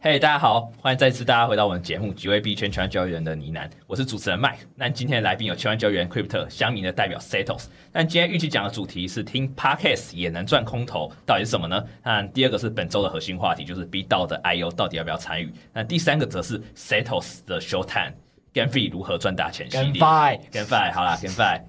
嘿，hey, 大家好，欢迎再次大家回到我们的节目《几位币圈千万交易员的呢喃》，我是主持人 Mike。那今天的来宾有千万交易员 Crypto 乡民的代表 Setos。那今天预期讲的主题是听 Podcast 也能赚空投，到底是什么呢？那第二个是本周的核心话题，就是 BitDAO 的 IO 到底要不要参与？那第三个则是 Setos 的 Showtime GameFi 如何赚大钱系列。GameFi，GameFi，好啦 GameFi。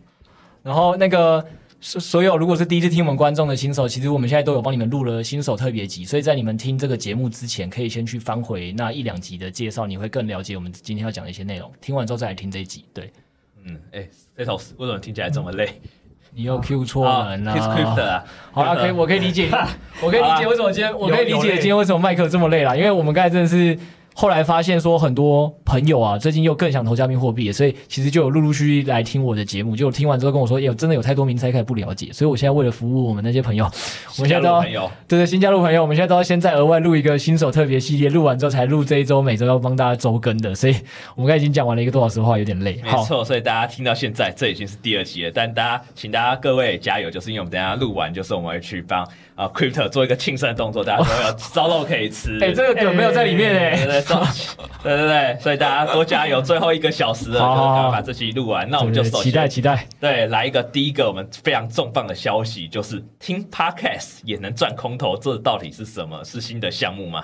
然后那个。所所有如果是第一次听我们观众的新手，其实我们现在都有帮你们录了新手特别集，所以在你们听这个节目之前，可以先去翻回那一两集的介绍，你会更了解我们今天要讲的一些内容。听完之后再来听这一集，对，嗯，哎，Setos 为什么听起来这么累？嗯、你又 Q 错人了。啊，好了，可以，我可以理解，我可以理解为什么今天，我可以理解今天为什么麦克这么累了，因为我们刚才真的是。后来发现说很多朋友啊，最近又更想投加密货币，所以其实就有陆陆续续来听我的节目，就听完之后跟我说，有真的有太多名词开始不了解，所以我现在为了服务我们那些朋友，我们现在都要对对新加入朋友，我们现在都要先再额外录一个新手特别系列，录完之后才录这一周每周要帮大家周更的，所以我们刚才已经讲完了一个多小时话，有点累。没错，所以大家听到现在这已经是第二集了，但大家请大家各位加油，就是因为我们等下录完就是我们会去帮。啊，Crypto 做一个庆生的动作，大家都有烧肉可以吃。哎、欸，这个梗没有在里面哎、欸。对对 对，所以大家多加油，最后一个小时了，就把这期录完。那我们就期待期待。对，来一个第一个我们非常重磅的消息，就是听 Podcast 也能赚空头，这到底是什么？是新的项目吗？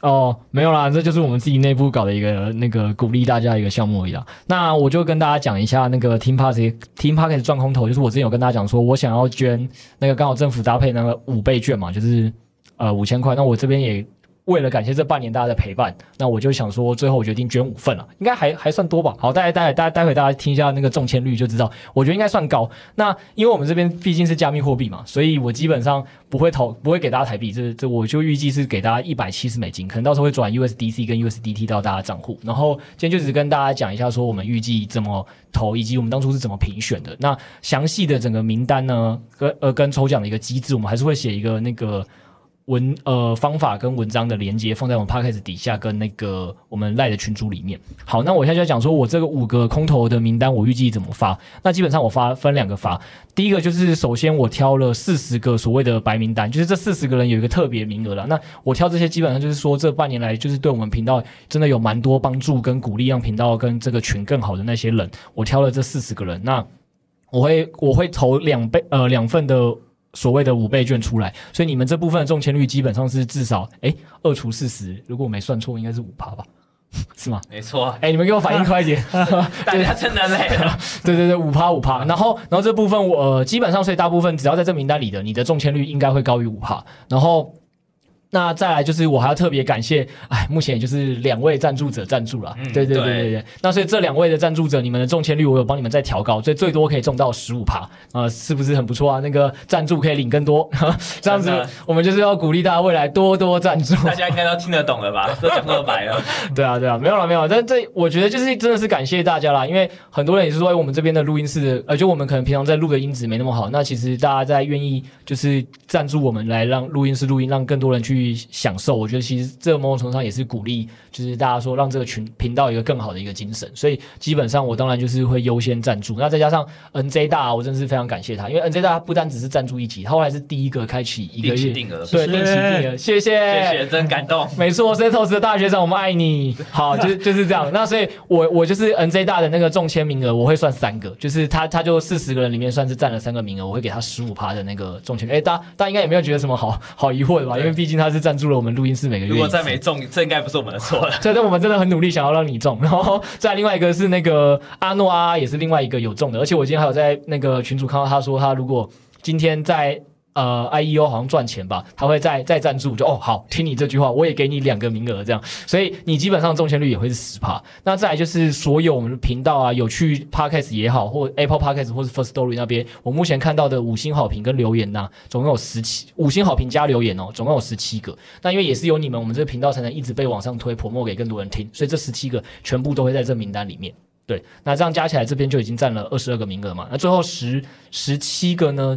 哦，没有啦，这就是我们自己内部搞的一个那个鼓励大家一个项目而已啦。那我就跟大家讲一下那个听 Podcast 听 Podcast 赚空投，就是我之前有跟大家讲说，我想要捐那个刚好政府搭配那个五倍券嘛，就是呃五千块。那我这边也。为了感谢这半年大家的陪伴，那我就想说，最后我决定捐五份了，应该还还算多吧。好，大家待待待会大家听一下那个中签率就知道，我觉得应该算高。那因为我们这边毕竟是加密货币嘛，所以我基本上不会投，不会给大家台币，这这我就预计是给大家一百七十美金，可能到时候会转 USDC 跟 USDT 到大家账户。然后今天就只是跟大家讲一下，说我们预计怎么投，以及我们当初是怎么评选的。那详细的整个名单呢，跟呃跟抽奖的一个机制，我们还是会写一个那个。文呃方法跟文章的连接放在我们 podcast 底下，跟那个我们赖的群组里面。好，那我现在就讲说，我这个五个空投的名单，我预计怎么发？那基本上我发分两个发。第一个就是首先我挑了四十个所谓的白名单，就是这四十个人有一个特别名额了。那我挑这些基本上就是说，这半年来就是对我们频道真的有蛮多帮助跟鼓励，让频道跟这个群更好的那些人，我挑了这四十个人。那我会我会投两倍呃两份的。所谓的五倍券出来，所以你们这部分的中签率基本上是至少哎二除四十，如果我没算错，应该是五趴吧？是吗？没错。哎，你们给我反应快一点，大家真的累了。对对对，五趴五趴。然后然后这部分我、呃、基本上，所以大部分只要在这名单里的，你的中签率应该会高于五趴。然后。那再来就是我还要特别感谢，哎，目前也就是两位赞助者赞助了，嗯、对对对对对。那所以这两位的赞助者，你们的中签率我有帮你们再调高，所以最多可以中到十五趴，呃，是不是很不错啊？那个赞助可以领更多，这样子我们就是要鼓励大家未来多多赞助。大家应该都听得懂了吧？都讲那么白了。对啊对啊，没有了没有了。但这我觉得就是真的是感谢大家啦，因为很多人也是说，我们这边的录音室，呃，就我们可能平常在录的音质没那么好，那其实大家在愿意就是赞助我们来让录音室录音，让更多人去享受。我觉得其实这个某种程度上也是鼓励，就是大家说让这个群频道一个更好的一个精神，所以基本上我当然就是会优先赞助。那再加上 NJ 大，我真的是非常感谢他，因为 NJ 大不单只是赞助一集，他后来是第一个开启一个月定额，对，定期定额，谢谢谢谢，真感动。没错，Setos 的大学长，我们爱你。好，就是就是这样。那所以我我就是 NJ 大的那个中签名额，我会算三个，就是他他就四十个人里面算是占了三个名额，我会给他十五趴的那个中签。哎，大家大家应该也没有觉得什么好好疑惑的吧？因为毕竟他是赞助了我们录音室每个月。如果再没中，这应该不是我们的错了。所以，我们真的很努力，想要让你中。然后再另外一个是那个阿诺啊，也是另外一个有中的。而且我今天还有在那个群主看到他说，他如果今天在呃，IEO 好像赚钱吧，他会再再赞助，就哦好，听你这句话，我也给你两个名额这样，所以你基本上中签率也会是十趴。那再来就是所有我们的频道啊，有去 Podcast 也好，或 Apple Podcast 或是 First Story 那边，我目前看到的五星好评跟留言呐、总共有十七五星好评加留言哦，总共有十七个。那因为也是有你们，我们这个频道才能一直被往上推，promote 给更多人听，所以这十七个全部都会在这名单里面。对，那这样加起来这边就已经占了二十二个名额嘛。那最后十十七个呢？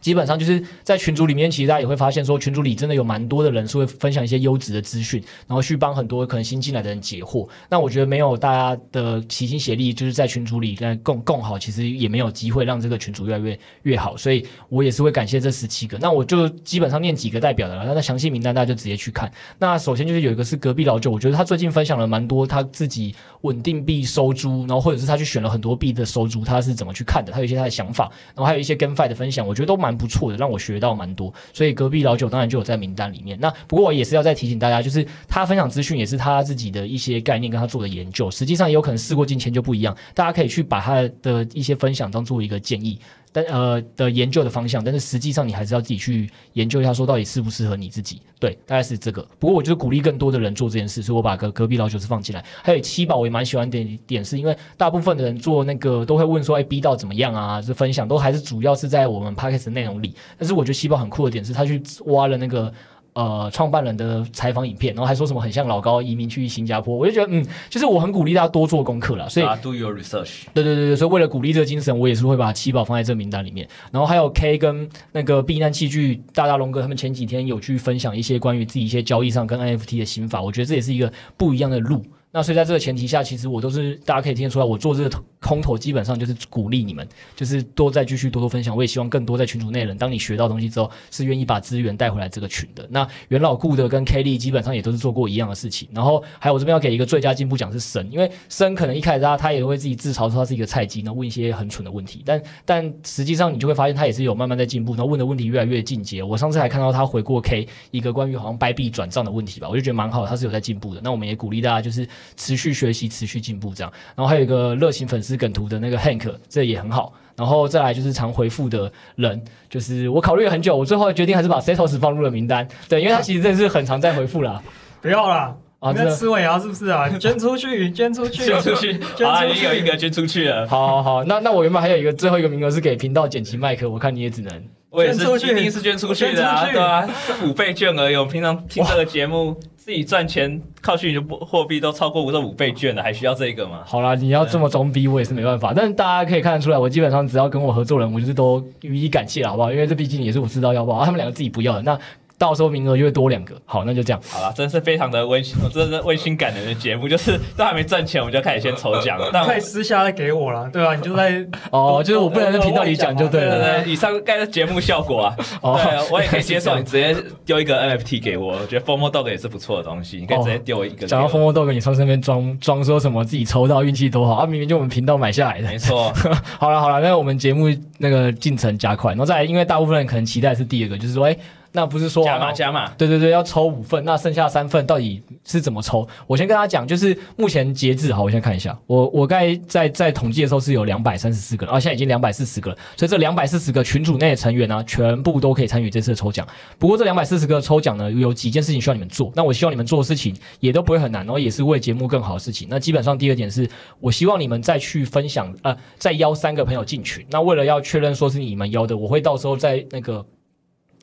基本上就是在群组里面，其实大家也会发现说，群组里真的有蛮多的人是会分享一些优质的资讯，然后去帮很多可能新进来的人解惑。那我觉得没有大家的齐心协力，就是在群组里跟共共好，其实也没有机会让这个群组越来越越好。所以我也是会感谢这十七个。那我就基本上念几个代表的了，那详细名单大家就直接去看。那首先就是有一个是隔壁老九，我觉得他最近分享了蛮多他自己稳定币收租，然后或者是他去选了很多币的收租，他是怎么去看的，他有一些他的想法，然后还有一些 GameFi 的分享，我觉得都蛮。蛮不错的，让我学到蛮多，所以隔壁老九当然就有在名单里面。那不过我也是要再提醒大家，就是他分享资讯也是他自己的一些概念跟他做的研究，实际上也有可能事过境迁就不一样，大家可以去把他的一些分享当做一个建议。但呃的研究的方向，但是实际上你还是要自己去研究一下，说到底适不适合你自己。对，大概是这个。不过我就是鼓励更多的人做这件事，所以我把隔隔壁老九是放进来。还有七宝，我也蛮喜欢点点，是因为大部分的人做那个都会问说，哎，B 到怎么样啊？就分享都还是主要是在我们 Podcast 内容里。但是我觉得七宝很酷的点是，他去挖了那个。呃，创办人的采访影片，然后还说什么很像老高移民去新加坡，我就觉得嗯，就是我很鼓励大家多做功课了，所以、uh, do your research。对对对对，所以为了鼓励这个精神，我也是会把七宝放在这个名单里面。然后还有 K 跟那个避难器具大大龙哥他们前几天有去分享一些关于自己一些交易上跟 NFT 的心法，我觉得这也是一个不一样的路。那所以在这个前提下，其实我都是大家可以听得出来，我做这个空投基本上就是鼓励你们，就是多再继续多多分享。我也希望更多在群组内人，当你学到东西之后，是愿意把资源带回来这个群的。那元老顾的跟 Kelly 基本上也都是做过一样的事情。然后还有我这边要给一个最佳进步奖是神，因为神可能一开始他他也会自己自嘲说他是一个菜鸡，然后问一些很蠢的问题，但但实际上你就会发现他也是有慢慢在进步，然后问的问题越来越进阶。我上次还看到他回过 K 一个关于好像掰币转账的问题吧，我就觉得蛮好，他是有在进步的。那我们也鼓励大家就是持续学习。持续进步这样，然后还有一个热情粉丝梗图的那个 Hank，这也很好。然后再来就是常回复的人，就是我考虑了很久，我最后决定还是把 Setos 放入了名单。对，因为他其实真的是很常在回复啦。不要啦，啊，这个吃尾牙是不是啊？捐出去，捐出去，捐出去，好啊，已经有一个捐出去了。好好好，那那我原本还有一个最后一个名额是给频道剪辑麦克，我看你也只能。我也是一定是捐出去的啊，对啊，这五倍券而已。我平常听这个节目，自己赚钱靠虚拟货币都超过五十五倍券了，还需要这个吗？好啦，你要这么装逼，我也是没办法。但是大家可以看得出来，我基本上只要跟我合作人，我就是都予以感谢了，好不好？因为这毕竟也是我知道要不好，他们两个自己不要的那。到时候名额就会多两个，好，那就这样。好了，真是非常的温馨，真的是温馨感人的节目，就是都还没赚钱，我们就开始先抽奖了。但可以私下来给我了，对吧、啊？你就在哦，就是我不能在频道里讲就对了，对对对，以上该是节目效果啊。哦，对，我也可以接受，你直接丢一个 NFT 给我，我觉得 FOMO Dog 也是不错的东西，你可以直接丢一个。讲到 FOMO Dog，你从身边装装说什么自己抽到运气多好啊？明明就我们频道买下来的，没错。好了好了，那我们节目那个进程加快，然后再来，因为大部分人可能期待是第二个，就是说，哎。那不是说加码加码，对对对，要抽五份，那剩下三份到底是怎么抽？我先跟大家讲，就是目前截止，好，我先看一下，我我刚才在在统计的时候是有两百三十四个，啊，现在已经两百四十个了，所以这两百四十个群组内的成员呢，全部都可以参与这次的抽奖。不过这两百四十个抽奖呢，有几件事情需要你们做，那我希望你们做的事情也都不会很难，然后也是为节目更好的事情。那基本上第二点是我希望你们再去分享，呃，再邀三个朋友进群。那为了要确认说是你们邀的，我会到时候在那个。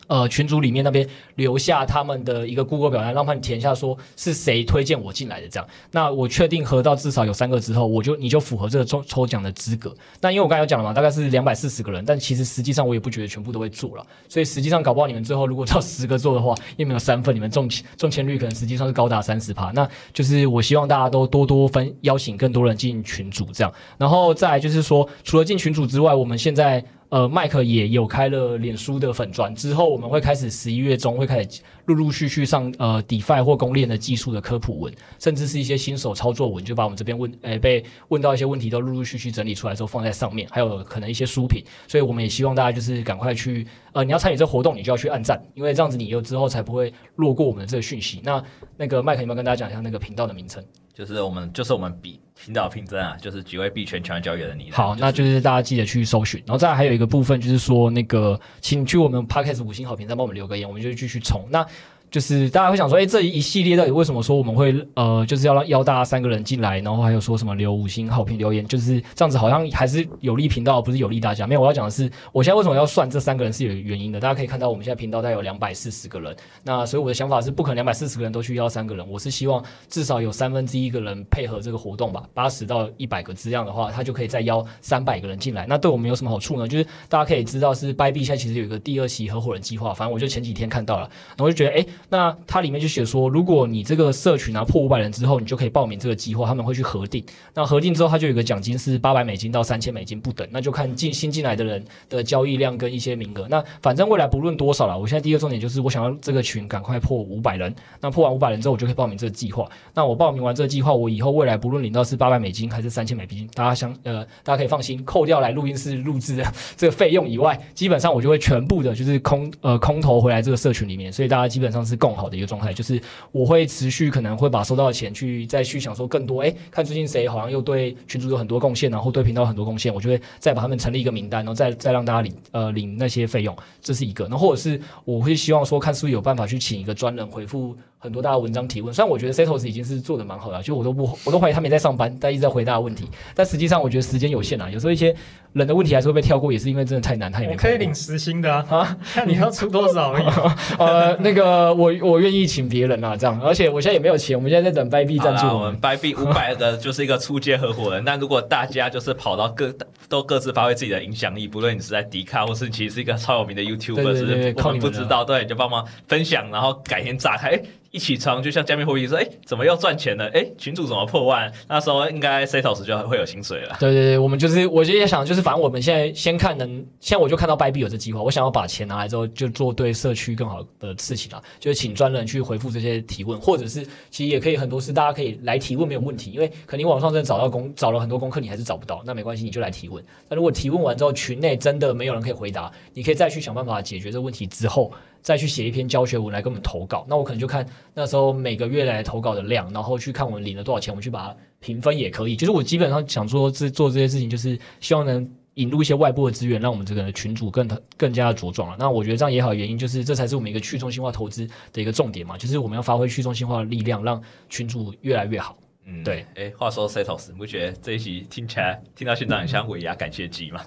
呃，群组里面那边留下他们的一个 Google 表单，让他们填一下，说是谁推荐我进来的这样。那我确定合到至少有三个之后，我就你就符合这个抽抽奖的资格。那因为我刚才有讲了嘛，大概是两百四十个人，但其实实际上我也不觉得全部都会做了，所以实际上搞不好你们最后如果到十个做的话，因为没有三份，你们中中签率可能实际上是高达三十趴。那就是我希望大家都多多分邀请更多人进群组这样。然后再就是说，除了进群组之外，我们现在。呃，麦克也有开了脸书的粉专，之后我们会开始十一月中会开始陆陆续续上呃 DeFi 或公链的技术的科普文，甚至是一些新手操作文，就把我们这边问诶、欸、被问到一些问题都陆陆续续整理出来之后放在上面，还有可能一些书评，所以我们也希望大家就是赶快去呃，你要参与这活动，你就要去按赞，因为这样子你有之后才不会落过我们的这个讯息。那那个麦克有没有跟大家讲一下那个频道的名称？就是我们就是我们比频道拼真啊，就是几位币圈全交易的你。好，那就是大家记得去搜寻，然后再来还有一个部分就是说，那个请去我们 Podcast 五星好评，再帮我们留个言，我们就继续冲。那就是大家会想说，哎，这一系列到底为什么说我们会呃，就是要让邀大家三个人进来，然后还有说什么留五星好评留言，就是这样子，好像还是有利频道，不是有利大家。没有，我要讲的是，我现在为什么要算这三个人是有原因的。大家可以看到，我们现在频道大概有两百四十个人，那所以我的想法是不可能两百四十个人都去邀三个人，我是希望至少有三分之一个人配合这个活动吧，八十到一百个这样的话，他就可以再邀三百个人进来。那对我们有什么好处呢？就是大家可以知道是 Bybit 现在其实有一个第二期合伙人计划，反正我就前几天看到了，然后就觉得，哎，那它里面。就写说，如果你这个社群啊破五百人之后，你就可以报名这个计划，他们会去核定。那核定之后，他就有个奖金是八百美金到三千美金不等，那就看进新进来的人的交易量跟一些名额。那反正未来不论多少了，我现在第一个重点就是我想要这个群赶快破五百人。那破完五百人之后，我就可以报名这个计划。那我报名完这个计划，我以后未来不论领到是八百美金还是三千美金，大家相呃大家可以放心，扣掉来录音室录制的这个费用以外，基本上我就会全部的就是空呃空投回来这个社群里面，所以大家基本上是更好的一个状态。就是我会持续可能会把收到的钱去再去享受更多，哎，看最近谁好像又对群主有很多贡献，然后对频道很多贡献，我就会再把他们成立一个名单，然后再再让大家领呃领那些费用，这是一个。然后或者是我会希望说，看是不是有办法去请一个专人回复。很多大家文章提问，虽然我觉得 Setos 已经是做的蛮好了，就我都不，我都怀疑他没在上班，但一直在回答问题。但实际上，我觉得时间有限啊，有时候一些人的问题还是会被跳过，也是因为真的太难，他也没。我可以领时薪的啊，啊看你要出多少而已。呃，那个我我愿意请别人啊，这样。而且我现在也没有钱，我们现在在等 Bybit 赞助。我们 Bybit 五百的就是一个初阶合伙人。那如果大家就是跑到各都各自发挥自己的影响力，不论你是在迪卡，或是其实是一个超有名的 YouTuber，对对对对是我们不知道，对，就帮忙分享，然后改天炸开。一起床就像加密货币说，哎，怎么又赚钱了？哎，群主怎么破万？那时候应该 Setos 就会有薪水了。对对对，我们就是，我就也想，就是反正我们现在先看能，现在我就看到 Bybit 有这计划，我想要把钱拿来之后，就做对社区更好的事情啊，就是请专人去回复这些提问，或者是其实也可以很多事，大家可以来提问没有问题，因为可能网上真的找到功，找了很多功课，你还是找不到，那没关系，你就来提问。那如果提问完之后，群内真的没有人可以回答，你可以再去想办法解决这个问题之后。再去写一篇教学文来给我们投稿，那我可能就看那时候每个月来投稿的量，然后去看我们领了多少钱，我们去把它评分也可以。就是我基本上想说这做这些事情，就是希望能引入一些外部的资源，让我们这个群组更更加的茁壮了。那我觉得这样也好，原因就是这才是我们一个去中心化投资的一个重点嘛，就是我们要发挥去中心化的力量，让群组越来越好。嗯，对。哎，话说 Setos，你不觉得这一集听起来听到现在很像尾牙感谢祭吗？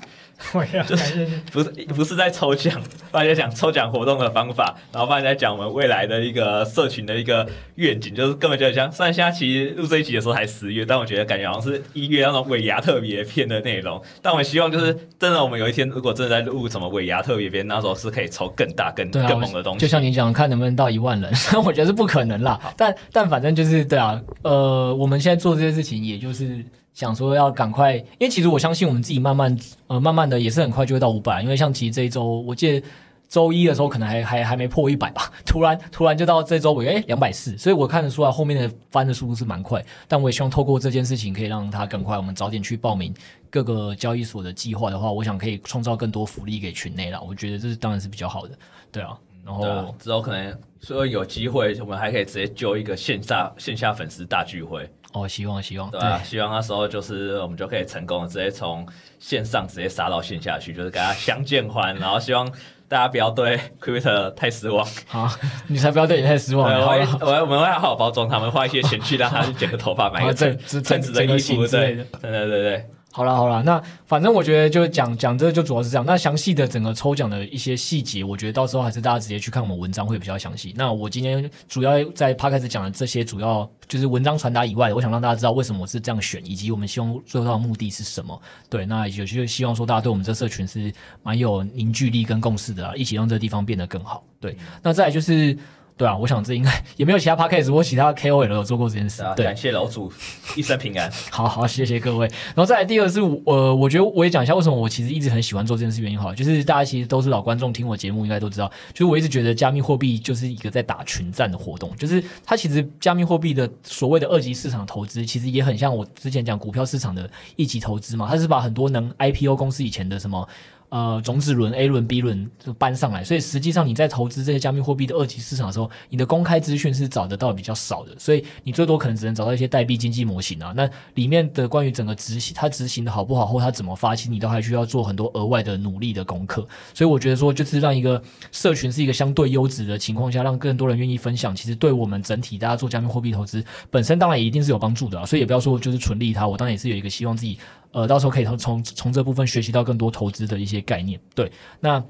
尾牙感谢祭不是不是在抽奖，大家讲抽奖活动的方法，然后帮人家讲我们未来的一个社群的一个愿景，就是根本就很像。虽然现在其实录这一集的时候才十月，但我觉得感觉好像是一月那种尾牙特别篇的内容。但我们希望就是真的，我们有一天如果真的在录什么尾牙特别篇，那时候是可以抽更大、更、啊、更猛的东西。就像你讲，看能不能到一万人，我觉得是不可能啦。但但反正就是对啊，呃，我。我们现在做这些事情，也就是想说要赶快，因为其实我相信我们自己慢慢呃慢慢的也是很快就会到五百，因为像其实这一周，我记得周一的时候可能还还还没破一百吧，突然突然就到这周尾哎两百四，所以我看得出来后面的翻的速度是蛮快，但我也希望透过这件事情可以让他更快，我们早点去报名各个交易所的计划的话，我想可以创造更多福利给群内了，我觉得这是当然是比较好的，对啊。然后、之后可能说有机会，我们还可以直接揪一个线下线下粉丝大聚会哦，希望希望对啊，希望那时候就是我们就可以成功的直接从线上直接杀到线下去，就是跟他相见欢，然后希望大家不要对 Quitter 太失望。好，你才不要对你太失望。我我我们会好好包装他们，花一些钱去让他去剪个头发，买个正正直的衣服之类的。对对对对。好了好了，那反正我觉得就讲讲这就主要是这样。那详细的整个抽奖的一些细节，我觉得到时候还是大家直接去看我们文章会比较详细。那我今天主要在 P 开头讲的这些，主要就是文章传达以外的，我想让大家知道为什么我是这样选，以及我们希望做到的目的是什么。对，那有些希望说大家对我们这社群是蛮有凝聚力跟共识的啊，一起让这个地方变得更好。对，那再来就是。对啊，我想这应该也没有其他 podcast 或其他 KOL 有做过这件事。啊、对，感谢老主一生平安。好好，谢谢各位。然后再来第二是，呃，我觉得我也讲一下为什么我其实一直很喜欢做这件事原因。好，就是大家其实都是老观众，听我节目应该都知道，就是我一直觉得加密货币就是一个在打群战的活动。就是它其实加密货币的所谓的二级市场投资，其实也很像我之前讲股票市场的一级投资嘛。它是把很多能 IPO 公司以前的什么。呃种子轮 A 轮 B 轮就搬上来，所以实际上你在投资这些加密货币的二级市场的时候，你的公开资讯是找得到比较少的，所以你最多可能只能找到一些代币经济模型啊，那里面的关于整个执行它执行的好不好或它怎么发起，你都还需要做很多额外的努力的功课。所以我觉得说，就是让一个社群是一个相对优质的情况下，让更多人愿意分享，其实对我们整体大家做加密货币投资本身当然也一定是有帮助的。所以也不要说就是纯利他，我当然也是有一个希望自己，呃，到时候可以从从从这部分学习到更多投资的一些概念。对，那。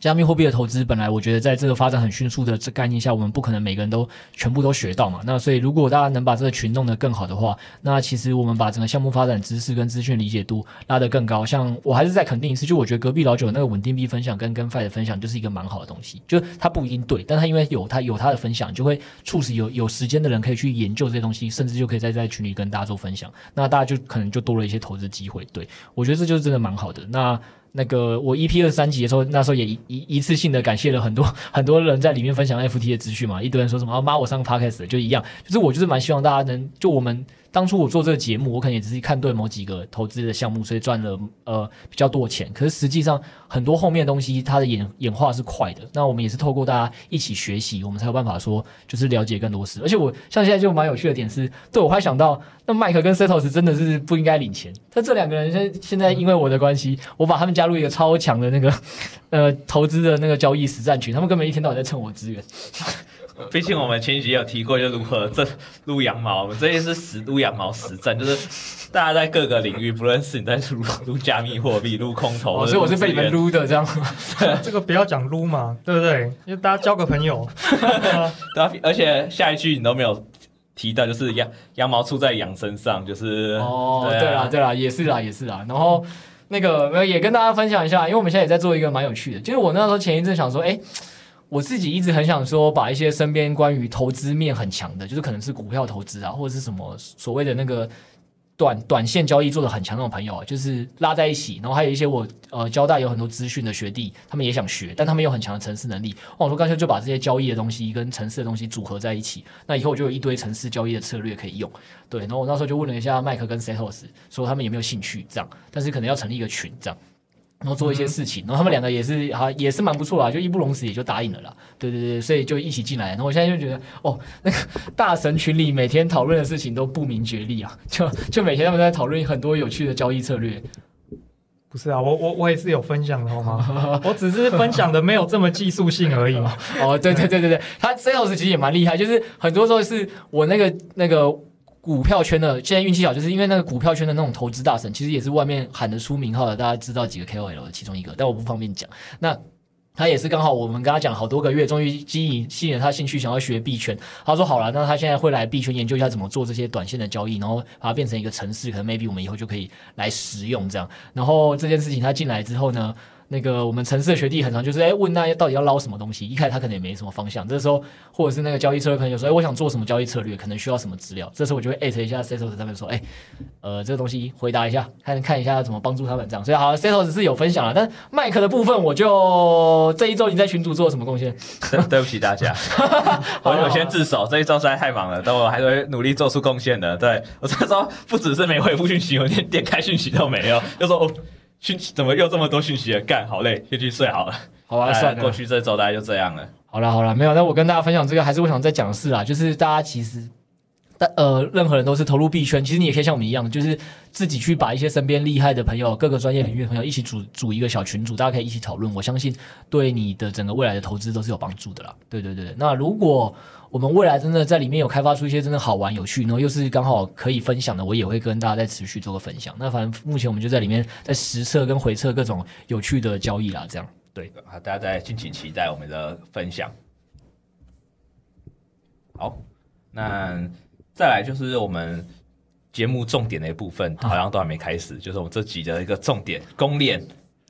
加密货币的投资本来我觉得在这个发展很迅速的这概念下，我们不可能每个人都全部都学到嘛。那所以如果大家能把这个群弄得更好的话，那其实我们把整个项目发展知识跟资讯理解度拉得更高。像我还是再肯定一次，就我觉得隔壁老九那个稳定币分享跟跟 GameFi 的分享就是一个蛮好的东西。就它不一定对，但它因为有它有它的分享，就会促使有有时间的人可以去研究这些东西，甚至就可以在在群里跟大家做分享。那大家就可能就多了一些投资机会。对，我觉得这就是真的蛮好的。那。那个我一 P 二三集的时候，那时候也一一一次性的感谢了很多很多人在里面分享 FT 的资讯嘛，一堆人说什么啊妈我上 Podcast 就一样，就是我就是蛮希望大家能就我们。当初我做这个节目，我可能也只是看对某几个投资的项目，所以赚了呃比较多钱。可是实际上很多后面的东西，它的演演化是快的。那我们也是透过大家一起学习，我们才有办法说就是了解更多事。而且我像现在就蛮有趣的点是，对我还想到那麦克跟 Setos 真的是不应该领钱。他这两个人现现在因为我的关系，我把他们加入一个超强的那个呃投资的那个交易实战群，他们根本一天到晚在蹭我资源。毕竟我们前几集有提过，就如何这撸羊毛，我们这些是实撸羊毛实战，就是大家在各个领域，不论是你在撸撸加密货币、撸空投，所以我是被你们撸的这样。这个不要讲撸嘛，对不对？因为大家交个朋友。对啊，而且下一句你都没有提到，就是羊羊毛出在羊身上，就是哦，对啦对啦，也是啦也是啦。然后那个也跟大家分享一下，因为我们现在也在做一个蛮有趣的，就是我那时候前一阵想说，哎。我自己一直很想说，把一些身边关于投资面很强的，就是可能是股票投资啊，或者是什么所谓的那个短短线交易做的很强那种朋友啊，就是拉在一起，然后还有一些我呃交大有很多资讯的学弟，他们也想学，但他们有很强的程式能力。我说干脆就把这些交易的东西跟程式的东西组合在一起，那以后我就有一堆程式交易的策略可以用。对，然后我那时候就问了一下麦克跟 Setos，说他们有没有兴趣这样，但是可能要成立一个群这样。然后做一些事情，然后他们两个也是啊，也是蛮不错啦，就义不容辞也就答应了啦。对对对，所以就一起进来。然后我现在就觉得，哦，那个大神群里每天讨论的事情都不明觉厉啊，就就每天他们在讨论很多有趣的交易策略。不是啊，我我我也是有分享的好吗？我只是分享的没有这么技术性而已。哦，对对对对对，他 Sales 其实也蛮厉害，就是很多时候是我那个那个。股票圈的现在运气好，就是因为那个股票圈的那种投资大神，其实也是外面喊得出名号的，大家知道几个 KOL 的其中一个，但我不方便讲。那他也是刚好我们跟他讲好多个月，终于吸引吸引了他兴趣，想要学币圈。他说好了，那他现在会来币圈研究一下怎么做这些短线的交易，然后把它变成一个程式，可能 maybe 我们以后就可以来使用这样。然后这件事情他进来之后呢，那个我们城市的学弟很常就是哎问那到底要捞什么东西，一开始他可能也没什么方向。这时候或者是那个交易策略朋友说哎我想做什么交易策略，可能需要什么资料。这时候我就会艾特一下 Setos 他们说哎呃这个东西回答一下，看看一下怎么帮助他们这样。所以好 Setos 是有分享了，但麦克的部分我就这一周你在群组做了什么贡献？对对不起大家，我我先自首，这一周实在太忙了，但我还会努力做出贡献的。对我这周不只是没回复讯息，我连点开讯息都没有，就说哦。讯息怎么又这么多讯息了？干，好累，先去睡好了。好啊，算了，过去这周大概就这样了。好了好了，没有，那我跟大家分享这个，还是我想再讲的事啊，就是大家其实，但呃，任何人都是投入币圈，其实你也可以像我们一样，就是自己去把一些身边厉害的朋友、各个专业领域的朋友一起组组一个小群组，大家可以一起讨论。我相信对你的整个未来的投资都是有帮助的啦。对对对，那如果。我们未来真的在里面有开发出一些真的好玩有趣，然后又是刚好可以分享的，我也会跟大家再持续做个分享。那反正目前我们就在里面在实测跟回测各种有趣的交易啦，这样对。好，大家再敬请期待我们的分享。好，那再来就是我们节目重点的一部分，好像都还没开始，就是我们这集的一个重点公链。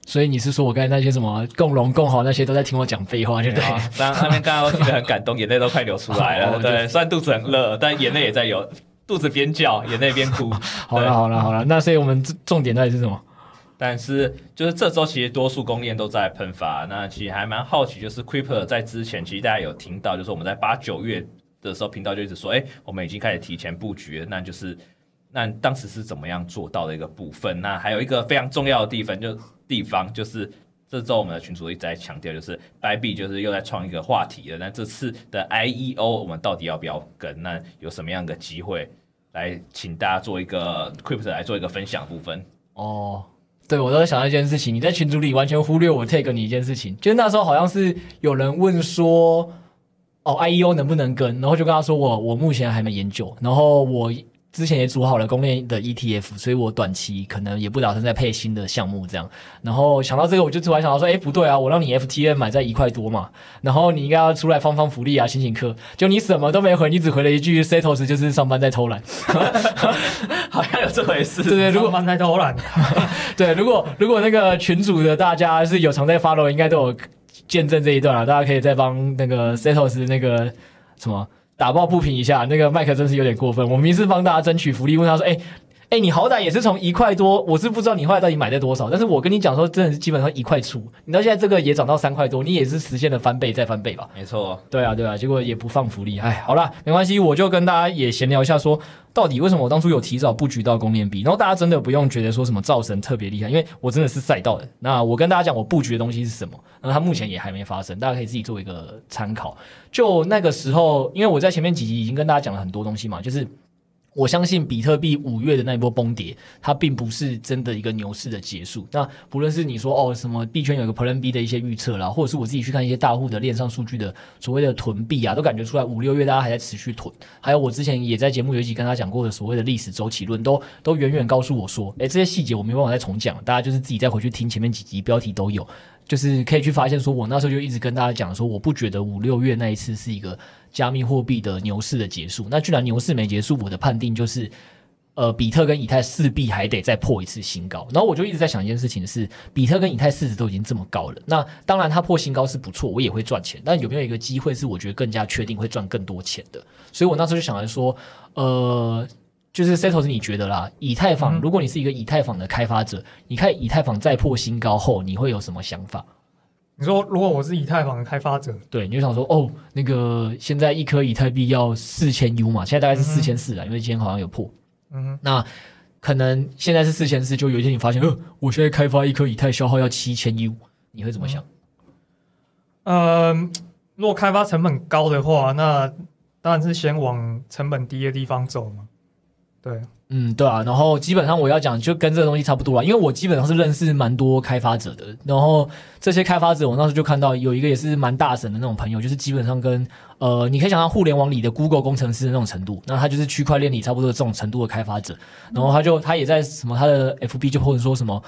所以你是说我刚才那些什么共荣共好那些都在听我讲废话，对不对？当那边刚刚我听得很感动，眼泪都快流出来了。对，虽然肚子很热，但眼泪也在流，肚子边叫，眼泪边哭。好了好了好了，那所以我们重点到底是什么？但是就是这周其实多数公链都在喷发，那其实还蛮好奇，就是 Creeper 在之前其实大家有听到，就是我们在八九月的时候频道就一直说，哎，我们已经开始提前布局了，那就是那当时是怎么样做到的一个部分？那还有一个非常重要的地方就。地方就是这周我们的群主一直在强调，就是 b y b 就是又在创一个话题了。那这次的 IEO 我们到底要不要跟？那有什么样的机会来请大家做一个 Crypto 来做一个分享部分？哦，对，我都在想到一件事情，你在群组里完全忽略我 take 你一件事情，就是那时候好像是有人问说，哦，IEO 能不能跟？然后就跟他说我我目前还没研究，然后我。之前也组好了公链的 ETF，所以我短期可能也不打算再配新的项目这样。然后想到这个，我就突然想到说，哎，不对啊，我让你 FTN 买在一块多嘛，然后你应该要出来放放福利啊，新型课。就你什么都没回，你只回了一句 Setos 就是上班在偷懒，好像有这回事。对对，如果上班在偷懒，对，如果如果那个群主的大家是有常在 follow，应该都有见证这一段了。大家可以再帮那个 Setos 那个什么。打抱不平一下，那个麦克真是有点过分。我明明是帮大家争取福利，问他说：“哎、”哎，你好歹也是从一块多，我是不知道你后来到底买在多少，但是我跟你讲说，真的是基本上一块出，你到现在这个也涨到三块多，你也是实现了翻倍再翻倍吧？没错，对啊，对啊，结果也不放福利，哎，好啦，没关系，我就跟大家也闲聊一下说，说到底为什么我当初有提早布局到公链币，然后大家真的不用觉得说什么造神特别厉害，因为我真的是赛道的。那我跟大家讲，我布局的东西是什么？那它目前也还没发生，大家可以自己做一个参考。就那个时候，因为我在前面几集已经跟大家讲了很多东西嘛，就是。我相信比特币五月的那一波崩跌，它并不是真的一个牛市的结束。那不论是你说哦什么币圈有一个 Plan B 的一些预测啦，或者是我自己去看一些大户的链上数据的所谓的囤币啊，都感觉出来五六月大家还在持续囤。还有我之前也在节目有一集跟他讲过的所谓的历史周期论，都都远远告诉我说，诶，这些细节我没办法再重讲，大家就是自己再回去听前面几集标题都有。就是可以去发现，说我那时候就一直跟大家讲说，我不觉得五六月那一次是一个加密货币的牛市的结束。那既然牛市没结束，我的判定就是，呃，比特跟以太势必还得再破一次新高。然后我就一直在想一件事情是，比特跟以太市值都已经这么高了，那当然它破新高是不错，我也会赚钱。但有没有一个机会是我觉得更加确定会赚更多钱的？所以我那时候就想来说，呃。就是 Setos 是你觉得啦，以太坊，嗯、如果你是一个以太坊的开发者，你看以太坊再破新高后，你会有什么想法？你说，如果我是以太坊的开发者，对，你就想说，哦，那个现在一颗以太币要四千 U 嘛，现在大概是四千四了，因为今天好像有破。嗯哼，那可能现在是四千四，就有一天你发现，呃，我现在开发一颗以太消耗要七千 U，你会怎么想？嗯、呃，如果开发成本高的话，那当然是先往成本低的地方走嘛。对，嗯，对啊，然后基本上我要讲就跟这个东西差不多啊，因为我基本上是认识蛮多开发者的，然后这些开发者我那时候就看到有一个也是蛮大神的那种朋友，就是基本上跟呃，你可以想到互联网里的 Google 工程师的那种程度，那他就是区块链里差不多这种程度的开发者，然后他就他也在什么他的 FB 就或者说什么，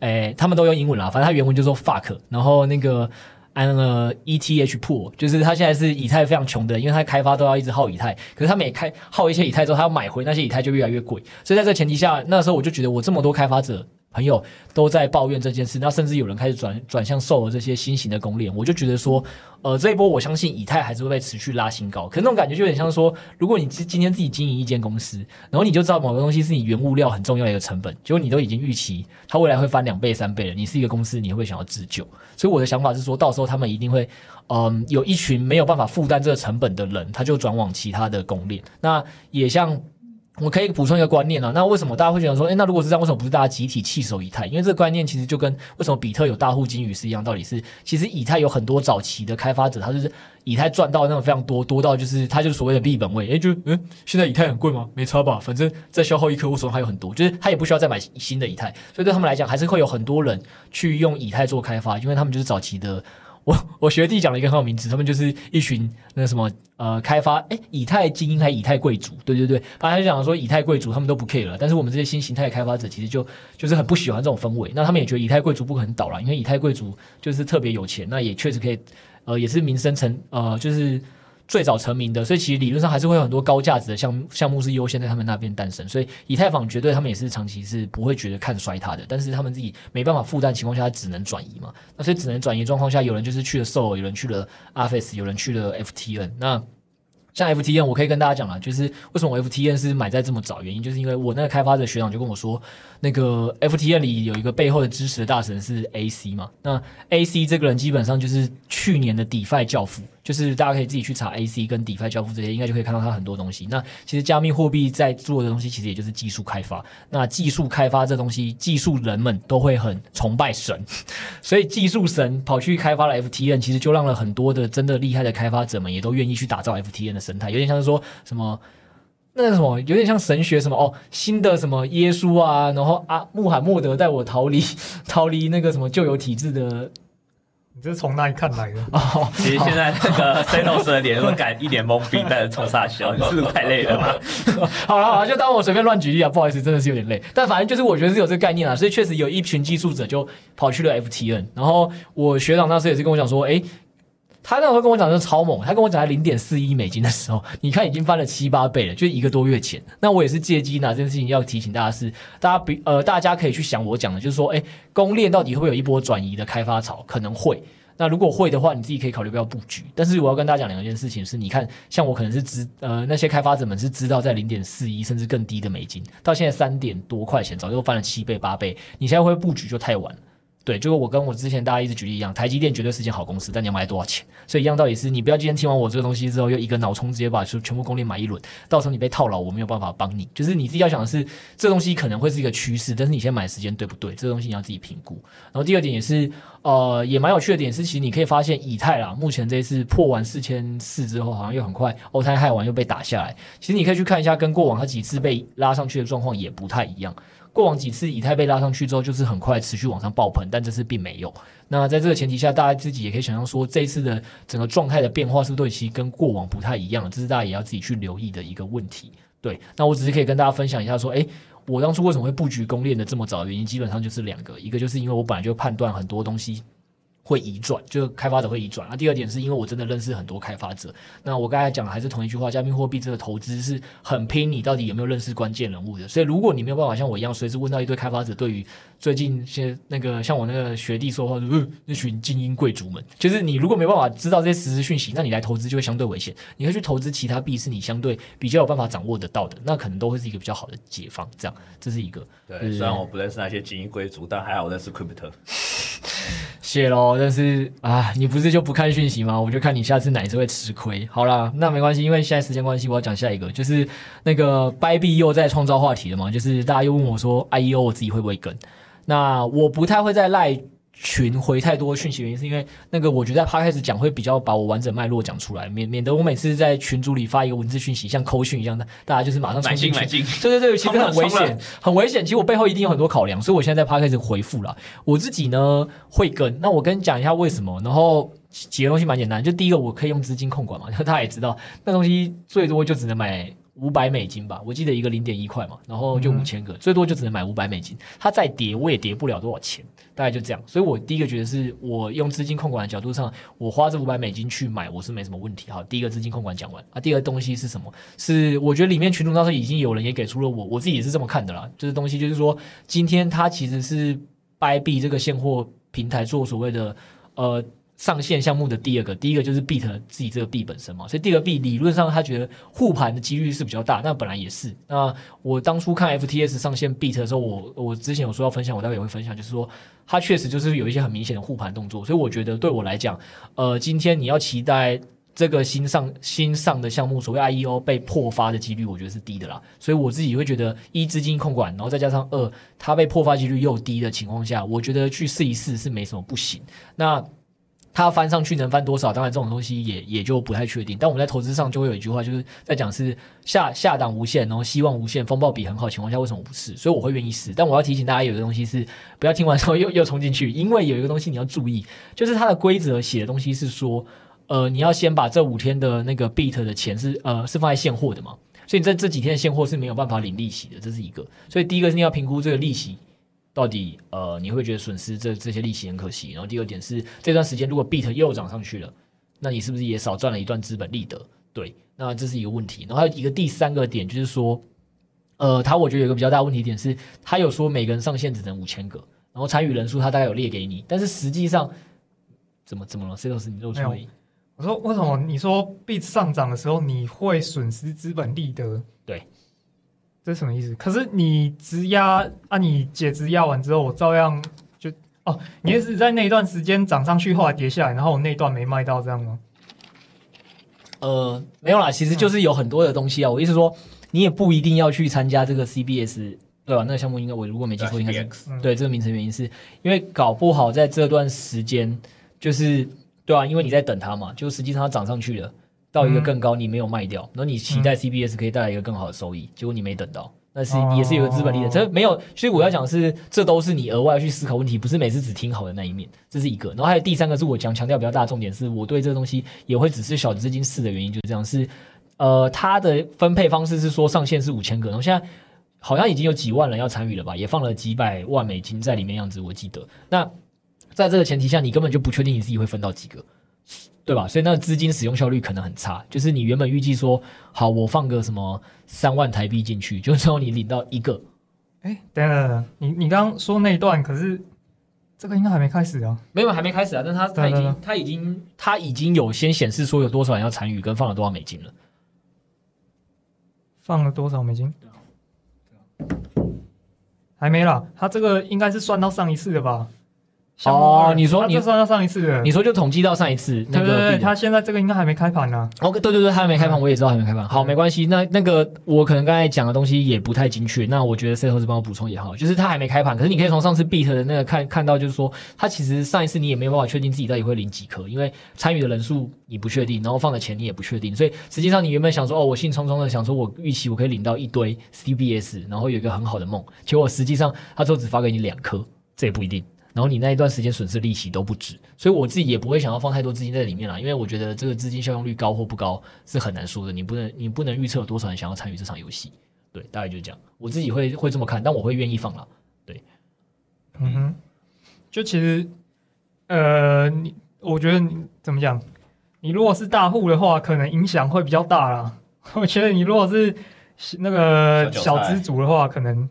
诶，他们都用英文啦，反正他原文就说 fuck，然后那个。安了 ETH pool，就是他现在是以太非常穷的，因为他开发都要一直耗以太，可是他每开耗一些以太之后，他要买回那些以太就越来越贵，所以在这个前提下，那时候我就觉得我这么多开发者。朋友都在抱怨这件事，那甚至有人开始转转向售了这些新型的公链，我就觉得说，呃，这一波我相信以太还是会被持续拉新高。可是那种感觉就有点像说，如果你今今天自己经营一间公司，然后你就知道某个东西是你原物料很重要的一个成本，结果你都已经预期它未来会翻两倍三倍了，你是一个公司，你会想要自救。所以我的想法是说，到时候他们一定会，嗯、呃，有一群没有办法负担这个成本的人，他就转往其他的公链。那也像。我可以补充一个观念啊，那为什么大家会觉得说，诶，那如果是这样，为什么不是大家集体弃守以太？因为这个观念其实就跟为什么比特有大户金鱼是一样，道理是，其实以太有很多早期的开发者，他就是以太赚到那种非常多，多到就是他就是所谓的利本位，诶，就嗯，现在以太很贵吗？没差吧，反正再消耗一颗，我手上还有很多，就是他也不需要再买新的以太，所以对他们来讲，还是会有很多人去用以太做开发，因为他们就是早期的。我我学弟讲了一个很好名字，他们就是一群那什么呃开发诶以太精英还以太贵族，对对对，反正他就讲说以太贵族他们都不 care 了，但是我们这些新形态开发者其实就就是很不喜欢这种氛围，那他们也觉得以太贵族不可能倒了，因为以太贵族就是特别有钱，那也确实可以呃也是名声成呃就是。最早成名的，所以其实理论上还是会有很多高价值的项目项目是优先在他们那边诞生，所以以太坊绝对他们也是长期是不会觉得看衰它的，但是他们自己没办法负担情况下，只能转移嘛。那所以只能转移状况下，有人就是去了 Sol，有人去了 Arfs，有人去了 FTN。那像 FTN，我可以跟大家讲啊，就是为什么 FTN 是买在这么早，原因就是因为我那个开发者学长就跟我说，那个 FTN 里有一个背后的支持的大神是 AC 嘛。那 AC 这个人基本上就是去年的 DeFi 教父。就是大家可以自己去查 AC 跟 DeFi 教父这些，应该就可以看到他很多东西。那其实加密货币在做的东西，其实也就是技术开发。那技术开发这东西，技术人们都会很崇拜神，所以技术神跑去开发了 FTN，其实就让了很多的真的厉害的开发者们也都愿意去打造 FTN 的生态，有点像是说什么。那个什么，有点像神学什么哦，新的什么耶稣啊，然后啊，穆罕默德带我逃离 逃离那个什么旧有体制的。你这是从哪里看来的？哦，其实现在那个 Senos 的脸都敢一脸懵逼，但是冲啥笑？你是不是太累了吗？好了好了，就当我随便乱举例啊，不好意思，真的是有点累。但反正就是我觉得是有这个概念啊，所以确实有一群技术者就跑去了 FTN，然后我学长那时候也是跟我讲说，哎。他那时候跟我讲就超猛，他跟我讲在零点四一美金的时候，你看已经翻了七八倍了，就一个多月前。那我也是借机拿这件事情要提醒大家是，大家比呃大家可以去想我讲的，就是说，哎，公链到底会不会有一波转移的开发潮？可能会。那如果会的话，你自己可以考虑不要布局。但是我要跟大家讲两件事情是，你看，像我可能是知呃那些开发者们是知道在零点四一甚至更低的美金，到现在三点多块钱，早就翻了七倍八倍，你现在会布局就太晚了。对，就是我跟我之前大家一直举例一样，台积电绝对是件好公司，但你要买多少钱？所以一样道理是，你不要今天听完我这个东西之后，又一个脑冲直接把全部公链买一轮，到时候你被套牢，我没有办法帮你。就是你自己要想的是，这东西可能会是一个趋势，但是你先买时间对不对？这东西你要自己评估。然后第二点也是，呃，也蛮有趣的点是，其实你可以发现以太啦，目前这一次破完四千四之后，好像又很快欧太害完又被打下来。其实你可以去看一下，跟过往它几次被拉上去的状况也不太一样。过往几次以太被拉上去之后，就是很快持续往上爆棚，但这次并没有。那在这个前提下，大家自己也可以想象说，这一次的整个状态的变化是不是其实跟过往不太一样？这是大家也要自己去留意的一个问题。对，那我只是可以跟大家分享一下说，诶，我当初为什么会布局攻链的这么早原因，基本上就是两个，一个就是因为我本来就判断很多东西。会移转，就开发者会移转。那、啊、第二点是因为我真的认识很多开发者。那我刚才讲的还是同一句话，加密货币这个投资是很拼，你到底有没有认识关键人物的。所以如果你没有办法像我一样随时问到一堆开发者，对于最近些那个像我那个学弟说话，那群精英贵族们，就是你如果没办法知道这些实时讯息，那你来投资就会相对危险。你会去投资其他币，是你相对比较有办法掌握得到的，那可能都会是一个比较好的解放。这样，这是一个。对，就是、虽然我不认识那些精英贵族，但还好我认识 Crypto。谢喽，但是啊，你不是就不看讯息吗？我就看你下次哪一次会吃亏。好啦，那没关系，因为现在时间关系，我要讲下一个，就是那个 Bybit 又在创造话题了嘛，就是大家又问我说，IEO 我自己会不会跟？那我不太会在赖。群回太多讯息，原因是因为那个我觉得在 Podcast 讲会比较把我完整脉络讲出来，免免得我每次在群组里发一个文字讯息，像扣讯一样的，大家就是马上冲进去。对对对，其实很危险，很危险。其实我背后一定有很多考量，所以我现在在 Podcast 回复了。我自己呢会跟，那我跟你讲一下为什么。然后几个东西蛮简单，就第一个我可以用资金控管嘛，大家也知道，那东西最多就只能买。五百美金吧，我记得一个零点一块嘛，然后就五千个，嗯、最多就只能买五百美金。它再跌，我也跌不了多少钱，大概就这样。所以我第一个觉得是我用资金控管的角度上，我花这五百美金去买，我是没什么问题。好，第一个资金控管讲完啊，第二个东西是什么？是我觉得里面群众当时已经有人也给出了我，我自己也是这么看的啦。就是东西就是说，今天它其实是 Bybit 这个现货平台做所谓的呃。上线项目的第二个，第一个就是 beat 自己这个币本身嘛，所以第二个币理论上他觉得护盘的几率是比较大，那本来也是。那我当初看 FTS 上线 beat 的时候，我我之前有说要分享，我待会也会分享，就是说它确实就是有一些很明显的护盘动作，所以我觉得对我来讲，呃，今天你要期待这个新上新上的项目，所谓 IEO 被破发的几率，我觉得是低的啦。所以我自己会觉得，一资金控管，然后再加上二它被破发几率又低的情况下，我觉得去试一试是没什么不行。那它翻上去能翻多少？当然这种东西也也就不太确定。但我们在投资上就会有一句话，就是在讲是下下档无限，然后希望无限，风暴比很好情况下，为什么不试？所以我会愿意试。但我要提醒大家，有一个东西是不要听完之后 又又冲进去，因为有一个东西你要注意，就是它的规则写的东西是说，呃，你要先把这五天的那个 BIT 的钱是呃是放在现货的嘛，所以你在这几天的现货是没有办法领利息的，这是一个。所以第一个是你要评估这个利息。到底呃，你会觉得损失这这些利息很可惜。然后第二点是这段时间如果 BIT 又涨上去了，那你是不是也少赚了一段资本利得？对，那这是一个问题。然后还有一个第三个点就是说，呃，他我觉得有一个比较大问题点是，他有说每个人上限只能五千个，然后参与人数他大概有列给你，但是实际上怎么怎么了？Setos 你露出来。我说为什么你说 BIT 上涨的时候你会损失资本利得？对。这是什么意思？可是你质押啊，你解质押完之后，我照样就哦，你也是在那一段时间涨上去，后来跌下来，然后我那段没卖到，这样吗？呃，没有啦，其实就是有很多的东西啊。我意思说，你也不一定要去参加这个 CBS，对吧？那个项目应该我如果没记错，应该是对这个名称原因是因为搞不好在这段时间，就是对啊，因为你在等它嘛，就实际上它涨上去了，到一个更高，你没有卖掉，然后你期待 CBS 可以带来一个更好的收益，结果你没等到。那是也是有个资本利的，这没有。所以我要讲的是，这都是你额外去思考问题，不是每次只听好的那一面，这是一个。然后还有第三个是我讲强调比较大的重点，是我对这个东西也会只是小资金试的原因，就是这样。是呃，它的分配方式是说上限是五千个，然后现在好像已经有几万人要参与了吧，也放了几百万美金在里面样子，我记得。那在这个前提下，你根本就不确定你自己会分到几个。对吧？所以那个资金使用效率可能很差。就是你原本预计说，好，我放个什么三万台币进去，就之后你领到一个。哎，等等，你你刚刚说那一段，可是这个应该还没开始啊？没有，还没开始啊。但他他已经他已经他已经有先显示说有多少人要参与，跟放了多少美金了。放了多少美金？还没啦。他这个应该是算到上一次的吧？哦，你说你就算到上一次的，你说就统计到上一次那个，对对对，他现在这个应该还没开盘呢。哦，对对对，他还没开盘，我也知道还没开盘。好，没关系，那那个我可能刚才讲的东西也不太精确，那我觉得 Setos 帮我补充也好，就是他还没开盘，可是你可以从上次 Beat 的那个看看到，就是说他其实上一次你也没有办法确定自己到底会领几颗，因为参与的人数你不确定，然后放的钱你也不确定，所以实际上你原本想说哦，我兴冲冲的想说我预期我可以领到一堆 CBS，然后有一个很好的梦，结果实际上他最后只发给你两颗，这也不一定。然后你那一段时间损失利息都不止，所以我自己也不会想要放太多资金在里面啦，因为我觉得这个资金效用率高或不高是很难说的，你不能你不能预测有多少人想要参与这场游戏，对，大概就是这样。我自己会会这么看，但我会愿意放啦，对，嗯哼，就其实，呃，你我觉得你怎么讲，你如果是大户的话，可能影响会比较大啦。我觉得你如果是那个小资族的话，可能。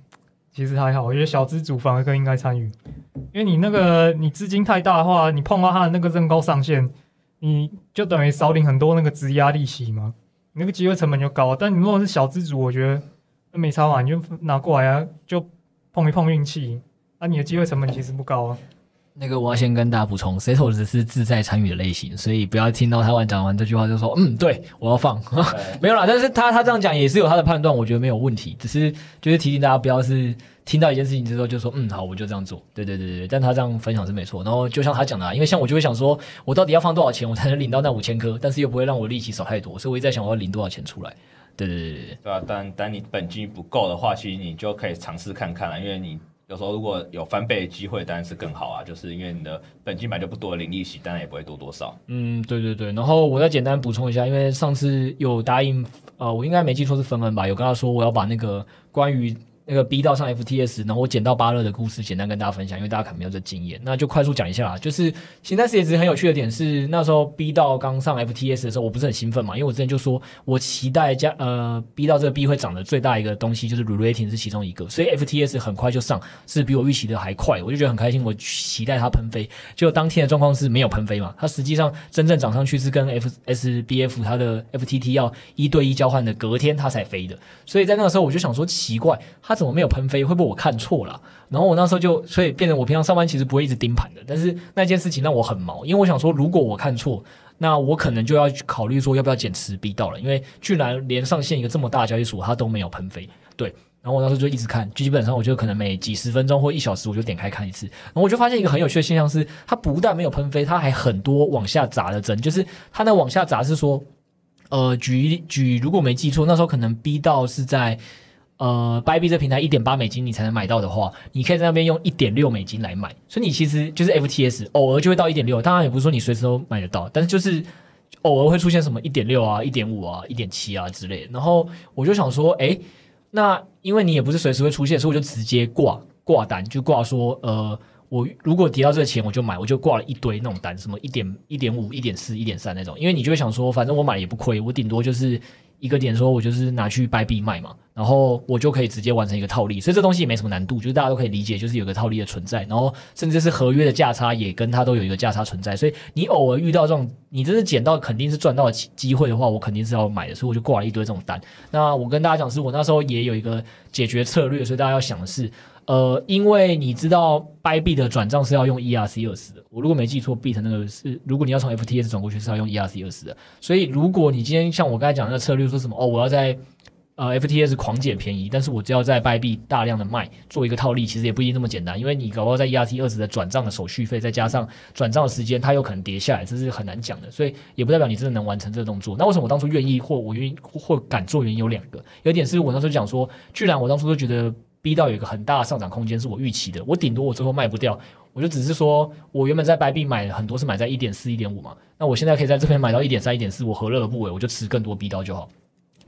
其实还好，我觉得小资主反而更应该参与，因为你那个你资金太大的话，你碰到他的那个认购上限，你就等于少领很多那个质押利息嘛，你那个机会成本就高。但你如果是小资主，我觉得没差嘛，你就拿过来啊，就碰一碰运气，那、你的机会成本其实不高啊。那个我要先跟大家补充，Setos 只是自在参与的类型，所以不要听到他完讲完这句话就说嗯，对我要放，没有啦。但是他他这样讲也是有他的判断，我觉得没有问题，只是就是提醒大家不要是听到一件事情之后就说嗯好，我就这样做。对对对对，但他这样分享是没错。然后就像他讲的，因为像我就会想说，我到底要放多少钱我才能领到那五千颗，但是又不会让我利息少太多，所以我一直在想我要领多少钱出来。对对对对对啊，但但你本金不够的话，其实你就可以尝试看看了，因为你。有时候如果有翻倍机会，当然是更好啊。就是因为你的本金买就不多，零利息当然也不会多多少。嗯，对对对。然后我再简单补充一下，因为上次有答应，呃，我应该没记错是芬恩吧，有跟他说我要把那个关于。那个 B 道上 FTS，然后我捡到巴勒的故事，简单跟大家分享，因为大家可能没有这经验，那就快速讲一下啦。就是现在是也是很有趣的点是，那时候 B 道刚上 FTS 的时候，我不是很兴奋嘛，因为我之前就说我期待加呃 B 道这个币会涨的最大一个东西就是 Re-rating 是其中一个，所以 FTS 很快就上，是比我预期的还快，我就觉得很开心，我期待它喷飞。就当天的状况是没有喷飞嘛，它实际上真正涨上去是跟 FSBF 它的 FTT 要一对一交换的隔天它才飞的，所以在那个时候我就想说奇怪它。怎么没有喷飞？会不会我看错了？然后我那时候就，所以变成我平常上班其实不会一直盯盘的。但是那件事情让我很毛，因为我想说，如果我看错，那我可能就要考虑说要不要减持 B 道了。因为居然连上线一个这么大的交易所，它都没有喷飞。对，然后我那时候就一直看，基本上我就可能每几十分钟或一小时我就点开看一次。然后我就发现一个很有趣的现象是，它不但没有喷飞，它还很多往下砸的针，就是它那往下砸是说，呃，举举，如果没记错，那时候可能 B 道是在。呃，Buy B 这平台一点八美金你才能买到的话，你可以在那边用一点六美金来买，所以你其实就是 FTS 偶尔就会到一点六，当然也不是说你随时都买得到，但是就是偶尔会出现什么一点六啊、一点五啊、一点七啊之类。然后我就想说，哎，那因为你也不是随时会出现，所以我就直接挂挂单，就挂说，呃，我如果跌到这个钱我就买，我就挂了一堆那种单，什么一点一点五、一点四、一点三那种，因为你就会想说，反正我买也不亏，我顶多就是。一个点说，我就是拿去掰币卖嘛，然后我就可以直接完成一个套利，所以这东西也没什么难度，就是大家都可以理解，就是有个套利的存在，然后甚至是合约的价差也跟它都有一个价差存在，所以你偶尔遇到这种你真是捡到肯定是赚到的机会的话，我肯定是要买的，所以我就挂了一堆这种单。那我跟大家讲是，我那时候也有一个解决策略，所以大家要想的是，呃，因为你知道 b y b 的转账是要用 ERC 二十的，我如果没记错，Bit 那个是如果你要从 FTS 转过去是要用 ERC 二十的，所以如果你今天像我刚才讲的策略说什么哦，我要在呃，FTS 狂捡便宜，但是我只要在 b y b 大量的卖，做一个套利，其实也不一定这么简单，因为你搞不好在 ERC 二十的转账的手续费，再加上转账的时间，它有可能跌下来，这是很难讲的，所以也不代表你真的能完成这个动作。那为什么我当初愿意或我愿意或敢做？原因有两个，有点是我当时讲说，居然我当初都觉得 B 到有一个很大的上涨空间，是我预期的，我顶多我最后卖不掉，我就只是说我原本在 Bybit 买很多是买在一点四、一点五嘛，那我现在可以在这边买到一点三、一点四，我何乐而不为？我就持更多 B 到就好。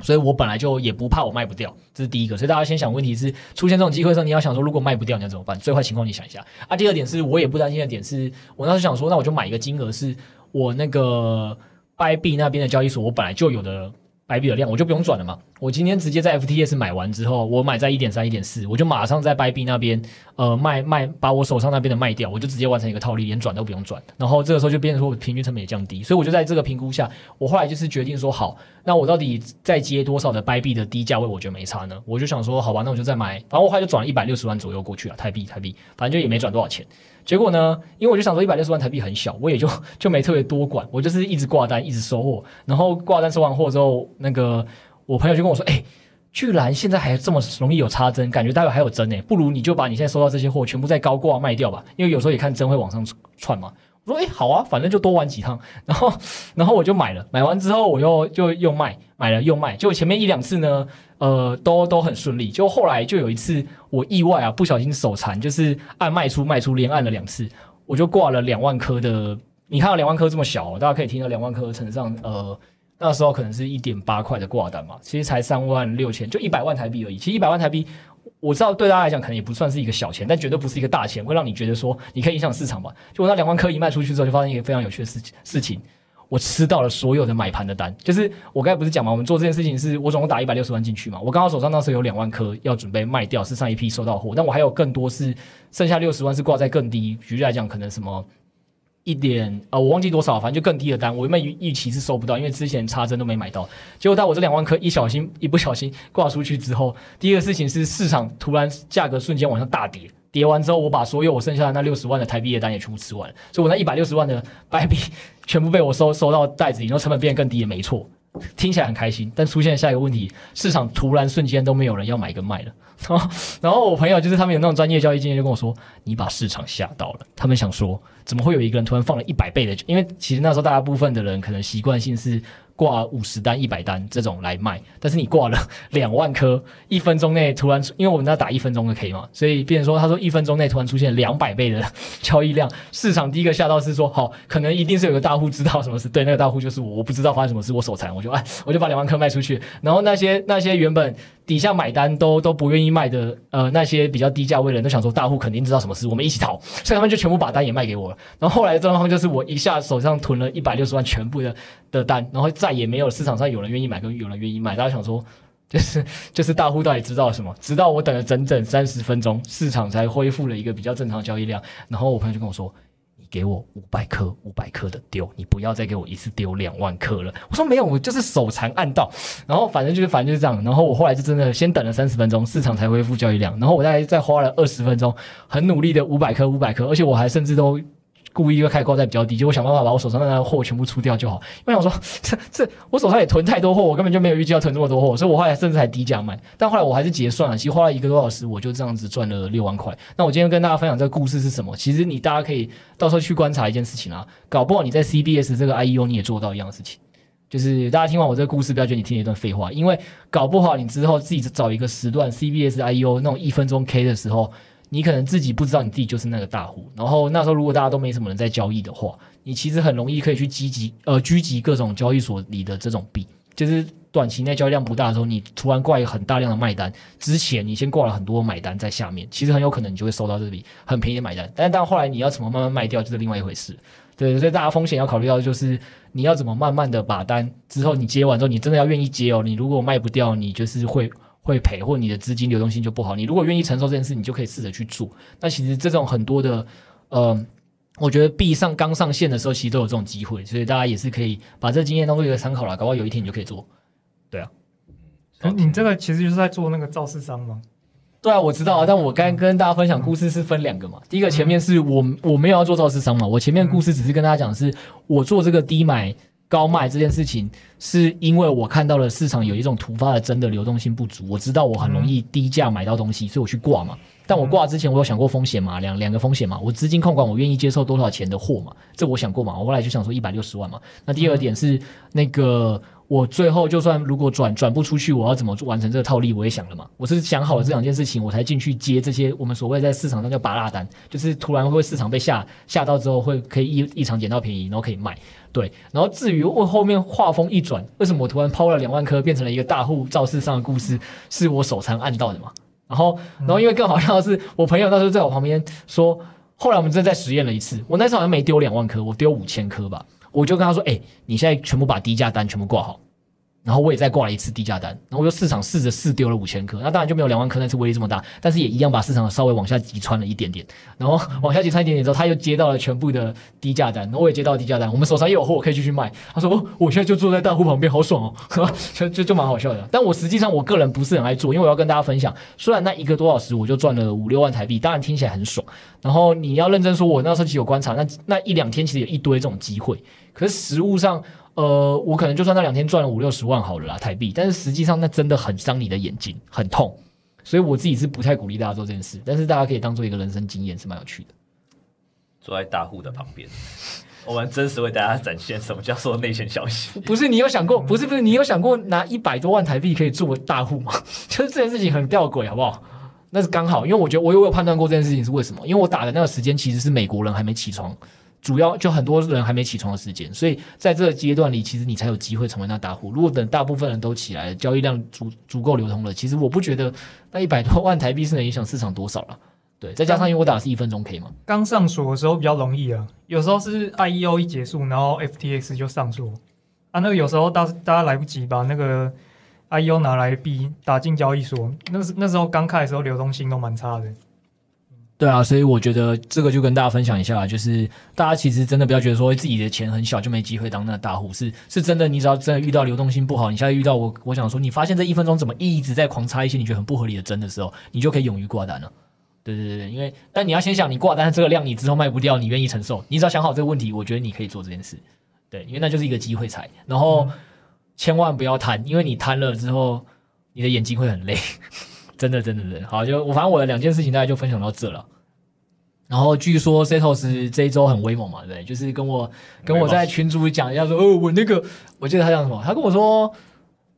所以我本来就也不怕我卖不掉，这是第一个。所以大家先想问题是出现这种机会的时候，你要想说如果卖不掉你要怎么办？最坏情况你想一下啊。第二点是我也不担心的点是，我当时想说，那我就买一个金额是我那个 b 币那边的交易所我本来就有的。白币的量我就不用转了嘛，我今天直接在 FTS 买完之后，我买在一点三、一点四，我就马上在 Bybit 那边呃卖卖，把我手上那边的卖掉，我就直接完成一个套利，连转都不用转。然后这个时候就变成说我平均成本也降低，所以我就在这个评估下，我后来就是决定说好，那我到底再接多少的 Bybit 的低价位，我觉得没差呢？我就想说好吧，那我就再买，然后我后来就转了一百六十万左右过去了，台币台币，反正就也没转多少钱。结果呢？因为我就想说一百六十万台币很小，我也就 就没特别多管，我就是一直挂单，一直收货。然后挂单收完货之后，那个我朋友就跟我说：“哎、居然现在还这么容易有插针，感觉待会还有针呢。不如你就把你现在收到这些货全部在高挂卖掉吧，因为有时候也看针会往上窜嘛。”我说：“哎、好啊，反正就多玩几趟。”然后，然后我就买了。买完之后，我又就又卖，买了又卖。就前面一两次呢，呃，都都很顺利。就后来就有一次，我意外啊，不小心手残，就是按卖出卖出连按了两次，我就挂了两万颗的。你看到两万颗这么小，大家可以听到两万颗乘上呃，那时候可能是一点八块的挂单嘛，其实才三万六千，就一百万台币而已。其实一百万台币。我知道对大家来讲可能也不算是一个小钱，但绝对不是一个大钱，会让你觉得说你可以影响市场吧。就我那两万颗一卖出去之后，就发生一个非常有趣的事情。事情，我吃到了所有的买盘的单。就是我刚才不是讲嘛，我们做这件事情是我总共打一百六十万进去嘛。我刚好手上那时有两万颗要准备卖掉，是上一批收到货，但我还有更多是剩下六十万是挂在更低。举例来讲，可能什么。一点呃，我忘记多少，反正就更低的单，我原本预预期是收不到，因为之前插针都没买到。结果到我这两万颗一小心一不小心挂出去之后，第一个事情是市场突然价格瞬间往上大跌，跌完之后我把所有我剩下的那六十万的台币的单也全部吃完，所以我那一百六十万的白币 全部被我收收到袋子里，然后成本变得更低也没错，听起来很开心。但出现下一个问题，市场突然瞬间都没有人要买跟卖了。然后我朋友就是他们有那种专业交易经验，就跟我说：“你把市场吓到了。”他们想说：“怎么会有一个人突然放了一百倍的？因为其实那时候大部分的人可能习惯性是。”挂五十单、一百单这种来卖，但是你挂了两万颗，一分钟内突然，因为我们在打一分钟的 K 嘛，所以变成说，他说一分钟内突然出现两百倍的交易量，市场第一个吓到是说，好，可能一定是有个大户知道什么事，对，那个大户就是我，我不知道发生什么事，我手残，我就哎，我就把两万颗卖出去，然后那些那些原本底下买单都都不愿意卖的，呃，那些比较低价位的人都想说，大户肯定知道什么事，我们一起逃，所以他们就全部把单也卖给我了，然后后来的状况就是我一下手上囤了一百六十万全部的的单，然后再也没有市场上有人愿意买，跟有人愿意卖。大家想说，就是 就是大户到底知道什么？直到我等了整整三十分钟，市场才恢复了一个比较正常交易量。然后我朋友就跟我说：“给我五百颗，五百颗的丢，你不要再给我一次丢两万颗了。”我说：“没有，我就是手残按到。”然后反正就是反正就是这样。然后我后来就真的先等了三十分钟，市场才恢复交易量。然后我大概再花了二十分钟，很努力的五百颗，五百颗，而且我还甚至都。故意一个开挂在比较低，就我想办法把我手上那个货全部出掉就好。因为我想说，这这我手上也囤太多货，我根本就没有预计要囤这么多货，所以我后来甚至还低价卖。但后来我还是结算了，其实花了一个多小时，我就这样子赚了六万块。那我今天跟大家分享这个故事是什么？其实你大家可以到时候去观察一件事情啊，搞不好你在 CBS 这个 IEO 你也做到一样的事情，就是大家听完我这个故事，不要觉得你听了一段废话，因为搞不好你之后自己找一个时段 CBS IEO 那种一分钟 K 的时候。你可能自己不知道你自己就是那个大户，然后那时候如果大家都没什么人在交易的话，你其实很容易可以去积极呃狙击各种交易所里的这种币，就是短期内交易量不大的时候，你突然挂一个很大量的卖单，之前你先挂了很多买单在下面，其实很有可能你就会收到这笔很便宜的买单，但是到后来你要怎么慢慢卖掉就是另外一回事，对，所以大家风险要考虑到就是你要怎么慢慢的把单之后你接完之后，你真的要愿意接哦，你如果卖不掉，你就是会。会赔，或你的资金流动性就不好。你如果愿意承受这件事，你就可以试着去做。那其实这种很多的，呃，我觉得币上刚上线的时候，其实都有这种机会，所以大家也是可以把这个经验当做一个参考啦。搞不好有一天你就可以做。对啊，嗯，你这个其实就是在做那个造市商吗？对啊，我知道啊，但我刚跟大家分享故事是分两个嘛。第一个前面是我我没有要做造市商嘛，我前面故事只是跟大家讲的是我做这个低买高卖这件事情，是因为我看到了市场有一种突发的真的流动性不足，我知道我很容易低价买到东西，所以我去挂嘛。但我挂之前，我有想过风险嘛？两两个风险嘛？我资金控管，我愿意接受多少钱的货嘛？这我想过嘛？我后来就想说一百六十万嘛。那第二点是那个，我最后就算如果转转不出去，我要怎么完成这个套利？我也想了嘛。我是想好了这两件事情，我才进去接这些我们所谓在市场上叫芭乐单，就是突然会市场被吓吓到之后，会可以一一场捡到便宜，然后可以卖。对，然后至于我后面画风一转，为什么我突然抛了两万颗，变成了一个大户造市上的故事，是我手残按到的嘛？然后，然后因为更好笑的是，我朋友那时候在我旁边说，后来我们真的再实验了一次，我那时候好像没丢两万颗，我丢五千颗吧，我就跟他说，哎，你现在全部把低价单全部挂好。然后我也再挂了一次低价单，然后我就市场试着试丢了五千颗，那当然就没有两万颗那次威力这么大，但是也一样把市场稍微往下击穿了一点点，然后往下击穿一点点之后，他又接到了全部的低价单，然后我也接到低价单，我们手上又有货，可以继续卖。他说：“，我现在就坐在大户旁边，好爽哦，就 就就蛮好笑的。”但我实际上我个人不是很爱做，因为我要跟大家分享，虽然那一个多小时我就赚了五六万台币，当然听起来很爽。然后你要认真说，我那时候其实有观察，那那一两天其实有一堆这种机会，可是实物上。呃，我可能就算那两天赚了五六十万好了啦，台币，但是实际上那真的很伤你的眼睛，很痛，所以我自己是不太鼓励大家做这件事，但是大家可以当做一个人生经验，是蛮有趣的。坐在大户的旁边，我们真实为大家展现什么叫做内线消息。不是你有想过，不是不是你有想过拿一百多万台币可以做大户吗？就是这件事情很吊诡，好不好？那是刚好，因为我觉得我有有判断过这件事情是为什么，因为我打的那个时间其实是美国人还没起床。主要就很多人还没起床的时间，所以在这个阶段里，其实你才有机会成为那大户。如果等大部分人都起来了，交易量足足够流通了，其实我不觉得那一百多万台币是能影响市场多少了。对，再加上因为我打的是一分钟 K 嘛，刚上锁的时候比较容易啊，有时候是 IEO 一结束，然后 FTX 就上锁啊，那个有时候大大家来不及把那个 IEO 拿来币打进交易所，那时那时候刚开的时候流动性都蛮差的。对啊，所以我觉得这个就跟大家分享一下，就是大家其实真的不要觉得说自己的钱很小就没机会当那大户，是是真的。你只要真的遇到流动性不好，你现在遇到我，我想说，你发现这一分钟怎么一直在狂插一些你觉得很不合理的针的时候，你就可以勇于挂单了。对对对对，因为但你要先想，你挂单这个量你之后卖不掉，你愿意承受？你只要想好这个问题，我觉得你可以做这件事。对，因为那就是一个机会财，然后千万不要贪，因为你贪了之后，你的眼睛会很累。真的真的真的，好，就我反正我的两件事情大概就分享到这了。然后据说 Setos 这一周很威猛嘛，对不对？就是跟我跟我在群主讲一下说，哦，我那个我记得他讲什么？他跟我说，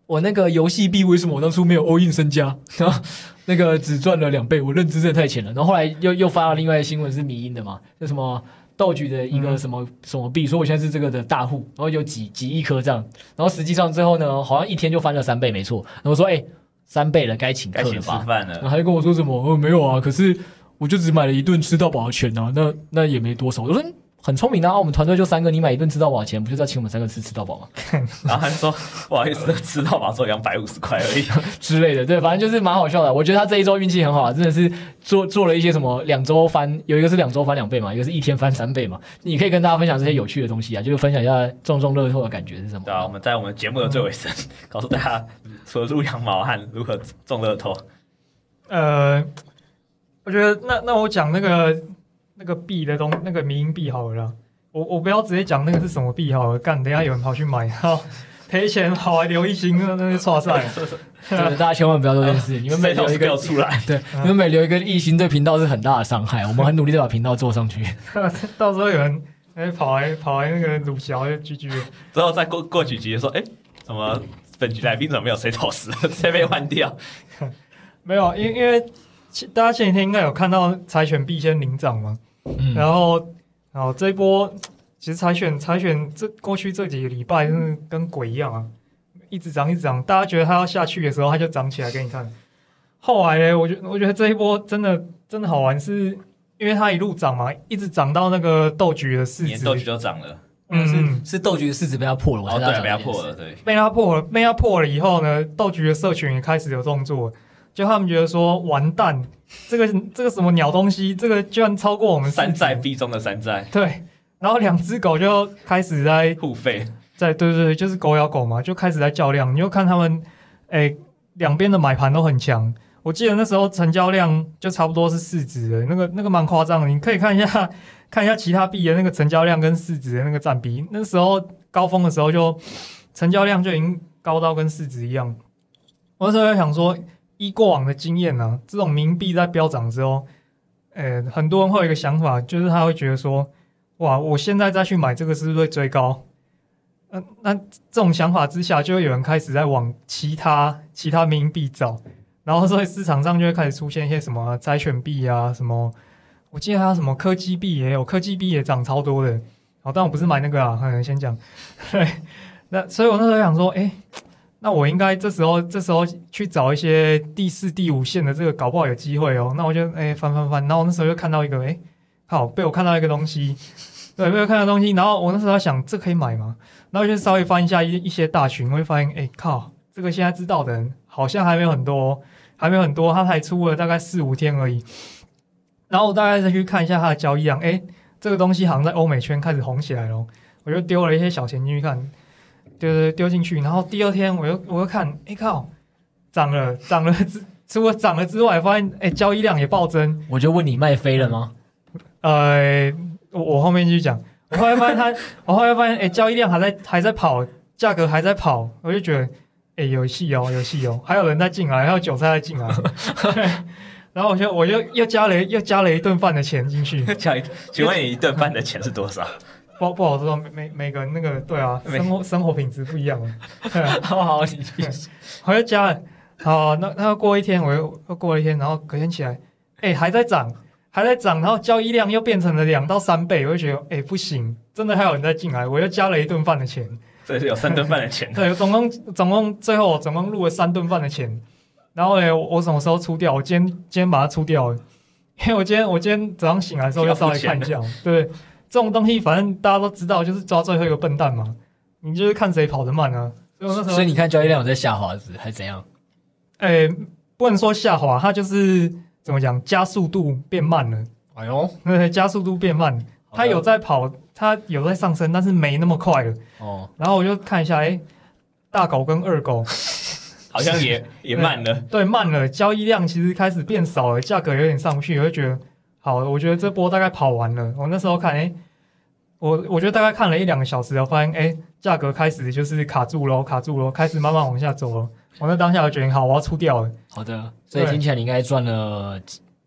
我那个游戏币为什么我当初没有 all in 身家，然 后那个只赚了两倍，我认知真的太浅了。然后后来又又发了另外一个新闻是迷因的嘛，就什么道具的一个什么、嗯、什么币，说我现在是这个的大户，然后有几几亿颗这样，然后实际上最后呢，好像一天就翻了三倍，没错。然后说，哎，三倍了，该请客了吧？然后他就跟我说什么，哦，没有啊，可是。我就只买了一顿吃到饱的钱啊，那那也没多少。我说很聪明啊，我们团队就三个，你买一顿吃到饱的钱，不就是要请我们三个吃吃到饱吗？然后他就说不好意思，吃到饱说两百五十块而已 之类的。对，反正就是蛮好笑的。我觉得他这一周运气很好啊，真的是做做了一些什么两周翻，有一个是两周翻两倍嘛，一个是一天翻三倍嘛。你可以跟大家分享这些有趣的东西啊，就是分享一下中中乐透的感觉是什么？对啊，我们在我们节目的最尾声，嗯、告诉大家除了撸羊毛和如何中乐透。呃。我觉得那那我讲那个那个币的东那个民营币好了啦，我我不要直接讲那个是什么币好了，干等下有人跑去买，然后赔钱跑来留一星，那那就错赛了。对，大家千万不要做这件事，你们每留一个出来，对，你们每留一个一星对频道是很大的伤害。我们很努力的把频道做上去，到时候有人哎跑来跑来那个鲁小就 GG 之后再过过几集说哎，怎么本局来宾怎么没有 Setos，直接被换掉？没有，因因为。大家前几天应该有看到柴犬币先领涨嘛，嗯，然后，然后这一波其实柴犬柴犬这过去这几个礼拜真的跟鬼一样啊，一直涨一直涨，大家觉得它要下去的时候，它就涨起来给你看。后来呢，我觉我觉得这一波真的真的好玩，是因为它一路涨嘛，一直涨到那个豆局的市值，豆局就涨了，嗯，是是豆局的市值被它破了，我觉得被它破了，对，被它破了，被它破了以后呢，豆局的社群也开始有动作。就他们觉得说完蛋，这个这个什么鸟东西，这个居然超过我们山寨币中的山寨。对，然后两只狗就开始在互吠，在对对对，就是狗咬狗嘛，就开始在较量。你就看他们，哎，两边的买盘都很强。我记得那时候成交量就差不多是市值的，那个那个蛮夸张的。你可以看一下，看一下其他币的那个成交量跟市值的那个占比。那时候高峰的时候就成交量就已经高到跟市值一样。我那时候在想说，依过往的经验呢、啊，这种冥币在飙涨之后，呃，很多人会有一个想法，就是他会觉得说，哇，我现在再去买这个是不是会追高？嗯、那这种想法之下，就会有人开始在往其他其他冥币找。然后所以市场上就会开始出现一些什么债券币啊，什么，我记得还有什么科技币也有，科技币也涨超多的。好，但我不是买那个啊，可能，先讲。对，那所以我那时候想说，哎，那我应该这时候这时候去找一些第四、第五线的这个，搞不好有机会哦。那我就哎翻翻翻，然后我那时候又看到一个，哎，好，被我看到一个东西，对，被我看到东西。然后我那时候在想，这可以买吗？然后就稍微翻一下一一些大群，我会发现，哎，靠，这个现在知道的人好像还没有很多。还没有很多，它才出了大概四五天而已。然后我大概再去看一下它的交易量，诶，这个东西好像在欧美圈开始红起来了。我就丢了一些小钱进去看，丢丢丢进去。然后第二天我又我又看，诶靠，涨了涨了之除了涨了之外，发现诶交易量也暴增。我就问你卖飞了吗？呃，我我后面继续讲。我后来发现它，我后来发现诶交易量还在还在跑，价格还在跑，我就觉得。哎、欸，有戏哦，有戏哦，还有人在进来，还有韭菜在进来，然后我就我就又加了又加了一顿饭的钱进去。加一，请问你一顿饭的钱是多少？不不好说，每每每个人那个对啊，生活生活品质不一样啊。好好，你继续。我又加了，好，那那过一天，我又又过了一天，然后隔天起来，哎、欸，还在涨，还在涨，然后交易量又变成了两到三倍，我就觉得哎、欸、不行，真的还有人在进来，我又加了一顿饭的钱。对，是有三顿饭的钱。对，总共总共最后我总共录了三顿饭的钱。然后呢，我什么时候出掉？我今天今天把它出掉了，因为我今天我今天早上醒来的时候要稍微看一下。对，这种东西反正大家都知道，就是抓最后一个笨蛋嘛。你就是看谁跑得慢啊。所以，那时候所以你看交易量有在下滑是还是怎样？诶，不能说下滑，它就是怎么讲，加速度变慢了。哎呦，对，加速度变慢，它有在跑。它有在上升，但是没那么快了。哦，然后我就看一下，哎，大狗跟二狗 好像也也慢了。对，慢了。交易量其实开始变少了，价格有点上不去，我就觉得好。我觉得这波大概跑完了。我那时候看，哎，我我觉得大概看了一两个小时，我发现，哎，价格开始就是卡住了，卡住了，开始慢慢往下走了。我那当下就决定，好，我要出掉了。好的，所以听起来你应该赚了。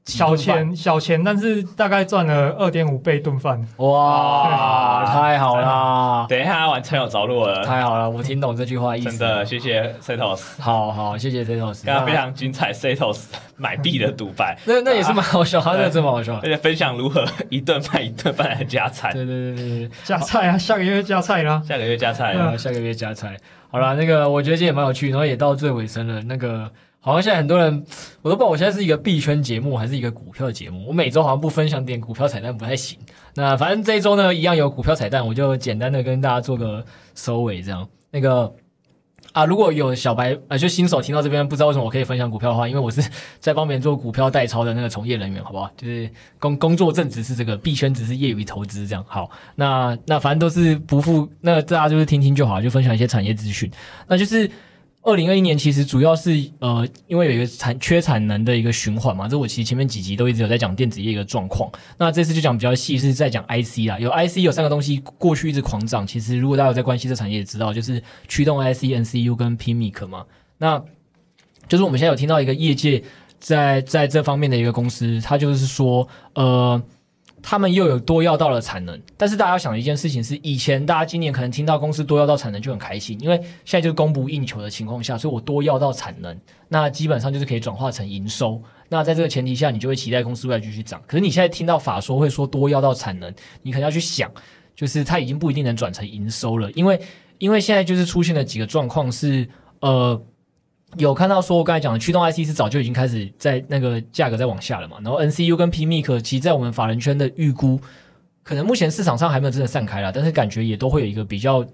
小钱小钱，但是大概赚了二点五倍顿饭。哇，太好了！等一下玩车友着落了，太好了！我听懂这句话意思。真的，谢谢 Setos。好好，谢谢 Setos。刚刚非常精彩，Setos 买币的独白。那那也是蛮好笑，他那这么好笑，而且分享如何一顿饭一顿饭来加菜。对对对对对，加菜啊！下个月加菜啦！下个月加菜啊！下个月加菜。好了，那个我觉得这也蛮有趣，然后也到最尾声了。那个。好像现在很多人，我都不知道我现在是一个币圈节目还是一个股票节目。我每周好像不分享点股票彩蛋不太行。那反正这一周呢，一样有股票彩蛋，我就简单的跟大家做个收尾，这样。那个啊，如果有小白啊，就新手听到这边不知道为什么我可以分享股票的话，因为我是在帮别人做股票代操的那个从业人员，好不好？就是工工作正职是这个币圈，只是业余投资这样。好，那那反正都是不负，那大家就是听听就好，就分享一些产业资讯。那就是。二零二一年其实主要是呃，因为有一个产缺产能的一个循环嘛，这我其实前面几集都一直有在讲电子业一个状况。那这次就讲比较细，是在讲 IC 啦，有 IC 有三个东西过去一直狂涨。其实如果大家有在关心这产业，也知道就是驱动 IC、NCU 跟 PMIC 嘛。那就是我们现在有听到一个业界在在这方面的一个公司，它就是说呃。他们又有多要到了产能，但是大家要想的一件事情是，以前大家今年可能听到公司多要到产能就很开心，因为现在就是供不应求的情况下，所以我多要到产能，那基本上就是可以转化成营收。那在这个前提下，你就会期待公司未来继续涨。可是你现在听到法说会说多要到产能，你可能要去想，就是它已经不一定能转成营收了，因为因为现在就是出现了几个状况是，呃。有看到说，我刚才讲的驱动 IC 是早就已经开始在那个价格在往下了嘛，然后 NCU 跟 PMIC 其实在我们法人圈的预估，可能目前市场上还没有真的散开了，但是感觉也都会有一个比较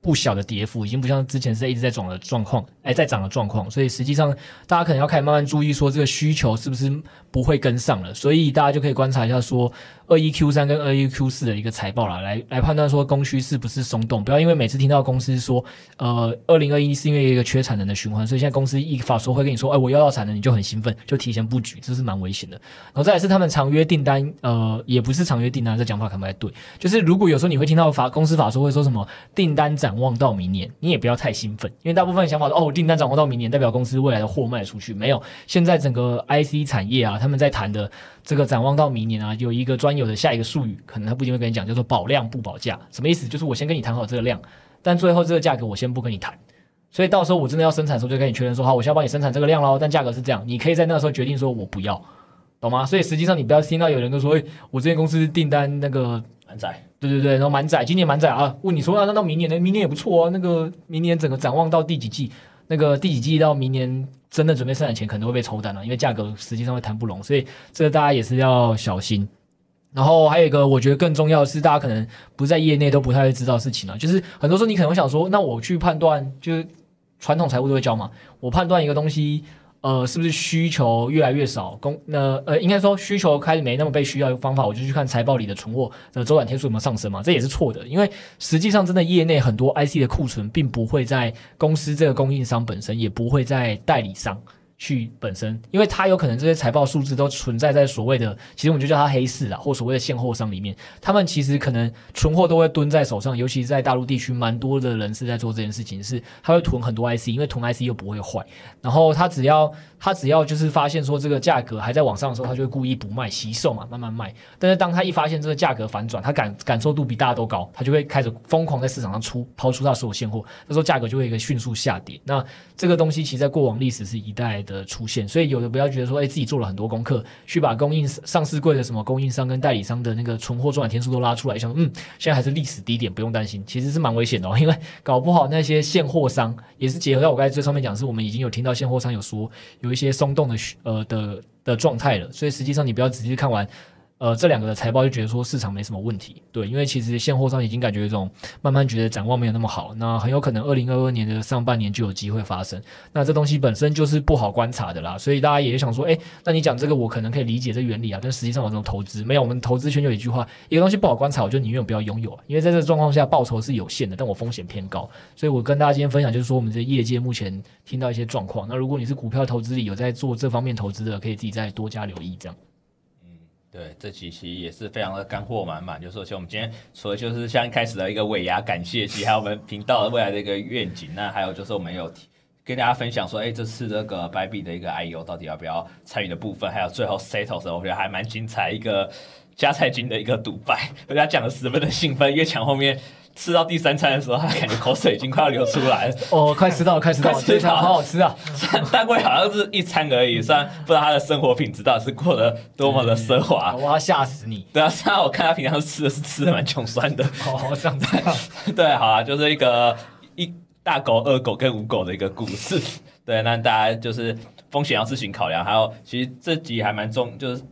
不小的跌幅，已经不像之前是一直在涨的状况，哎，在涨的状况，所以实际上大家可能要开始慢慢注意说这个需求是不是不会跟上了，所以大家就可以观察一下说，二一 Q 三跟二一 Q 四的一个财报啦，来来判断说供需是不是松动。不要因为每次听到公司说，呃，二零二一是因为一个缺产能的循环，所以现在公司一法说会跟你说，哎，我要到产能，你就很兴奋，就提前布局，这是蛮危险的。然后再来是他们长约订单，呃，也不是长约订单，这讲法可能不太对。就是如果有时候你会听到法公司法说会说什么订单展望到明年，你也不要太兴奋，因为大部分想法说，哦，订单展望到明年代表公司未来的货卖出去，没有。现在整个 IC 产业啊，他们在谈的。这个展望到明年啊，有一个专有的下一个术语，可能他不一定会跟你讲，叫做保量不保价。什么意思？就是我先跟你谈好这个量，但最后这个价格我先不跟你谈。所以到时候我真的要生产的时候，就跟你确认说，好，我先帮你生产这个量喽。但价格是这样，你可以在那时候决定说我不要，懂吗？所以实际上你不要听到有人都说，哎，我这间公司订单那个满载，对对对，然后满载，今年满载啊。问你说，那到明年呢？明年也不错啊。那个明年整个展望到第几季？那个第几季到明年？真的准备生产前可能会被抽单了，因为价格实际上会谈不拢，所以这个大家也是要小心。然后还有一个我觉得更重要的是，大家可能不在业内都不太会知道的事情了，就是很多时候你可能会想说，那我去判断，就是传统财务都会教嘛，我判断一个东西。呃，是不是需求越来越少？供那呃，应该说需求开始没那么被需要的方法，我就去看财报里的存货的周转天数有没有上升嘛？这也是错的，因为实际上真的业内很多 IC 的库存并不会在公司这个供应商本身，也不会在代理商。去本身，因为它有可能这些财报数字都存在在所谓的，其实我们就叫它黑市啊，或所谓的现货商里面，他们其实可能存货都会蹲在手上，尤其是在大陆地区，蛮多的人是在做这件事情，是他会囤很多 IC，因为囤 IC 又不会坏，然后他只要他只要就是发现说这个价格还在往上的时候，他就会故意不卖，惜售嘛，慢慢卖。但是当他一发现这个价格反转，他感感受度比大家都高，他就会开始疯狂在市场上出抛出他所有现货，那时候价格就会一个迅速下跌。那这个东西其实在过往历史是一代的。的出现，所以有的不要觉得说，哎，自己做了很多功课，去把供应上市柜的什么供应商跟代理商的那个存货周转天数都拉出来，想，嗯，现在还是历史低点，不用担心，其实是蛮危险的哦，因为搞不好那些现货商也是结合到我刚才最上面讲，是我们已经有听到现货商有说有一些松动的呃的的状态了，所以实际上你不要仔细看完。呃，这两个的财报就觉得说市场没什么问题，对，因为其实现货上已经感觉一种慢慢觉得展望没有那么好，那很有可能二零二二年的上半年就有机会发生。那这东西本身就是不好观察的啦，所以大家也想说，哎，那你讲这个我可能可以理解这原理啊，但实际上我这种投资没有，我们投资圈有一句话，一个东西不好观察，我就宁愿不要拥有啊，因为在这个状况下报酬是有限的，但我风险偏高。所以我跟大家今天分享就是说，我们这业界目前听到一些状况，那如果你是股票投资里有在做这方面投资的，可以自己再多加留意这样。对，这几期也是非常的干货满满。就是说，像我们今天除了就是像一开始的一个尾牙感谢期，还有我们频道的未来的一个愿景，那还有就是我们有跟大家分享说，哎，这次这个 b 币的一个 I U 到底要不要参与的部分，还有最后 settles，我觉得还蛮精彩，一个加菜金的一个独白，大家讲的十分的兴奋，越讲后面。吃到第三餐的时候，他感觉 口水已经快要流出来了。哦，快吃到 了，快吃到了，这餐好好吃啊！但贵好像是一餐而已，虽然不知道他的生活品质到底是过得多么的奢华。我要吓死你！对啊，虽然我看他平常吃的是吃的蛮穷酸的。好好这样子。对，好啊，就是一个一大狗、二狗跟五狗的一个故事。对，那大家就是风险要自行考量。还有，其实这集还蛮重，就是。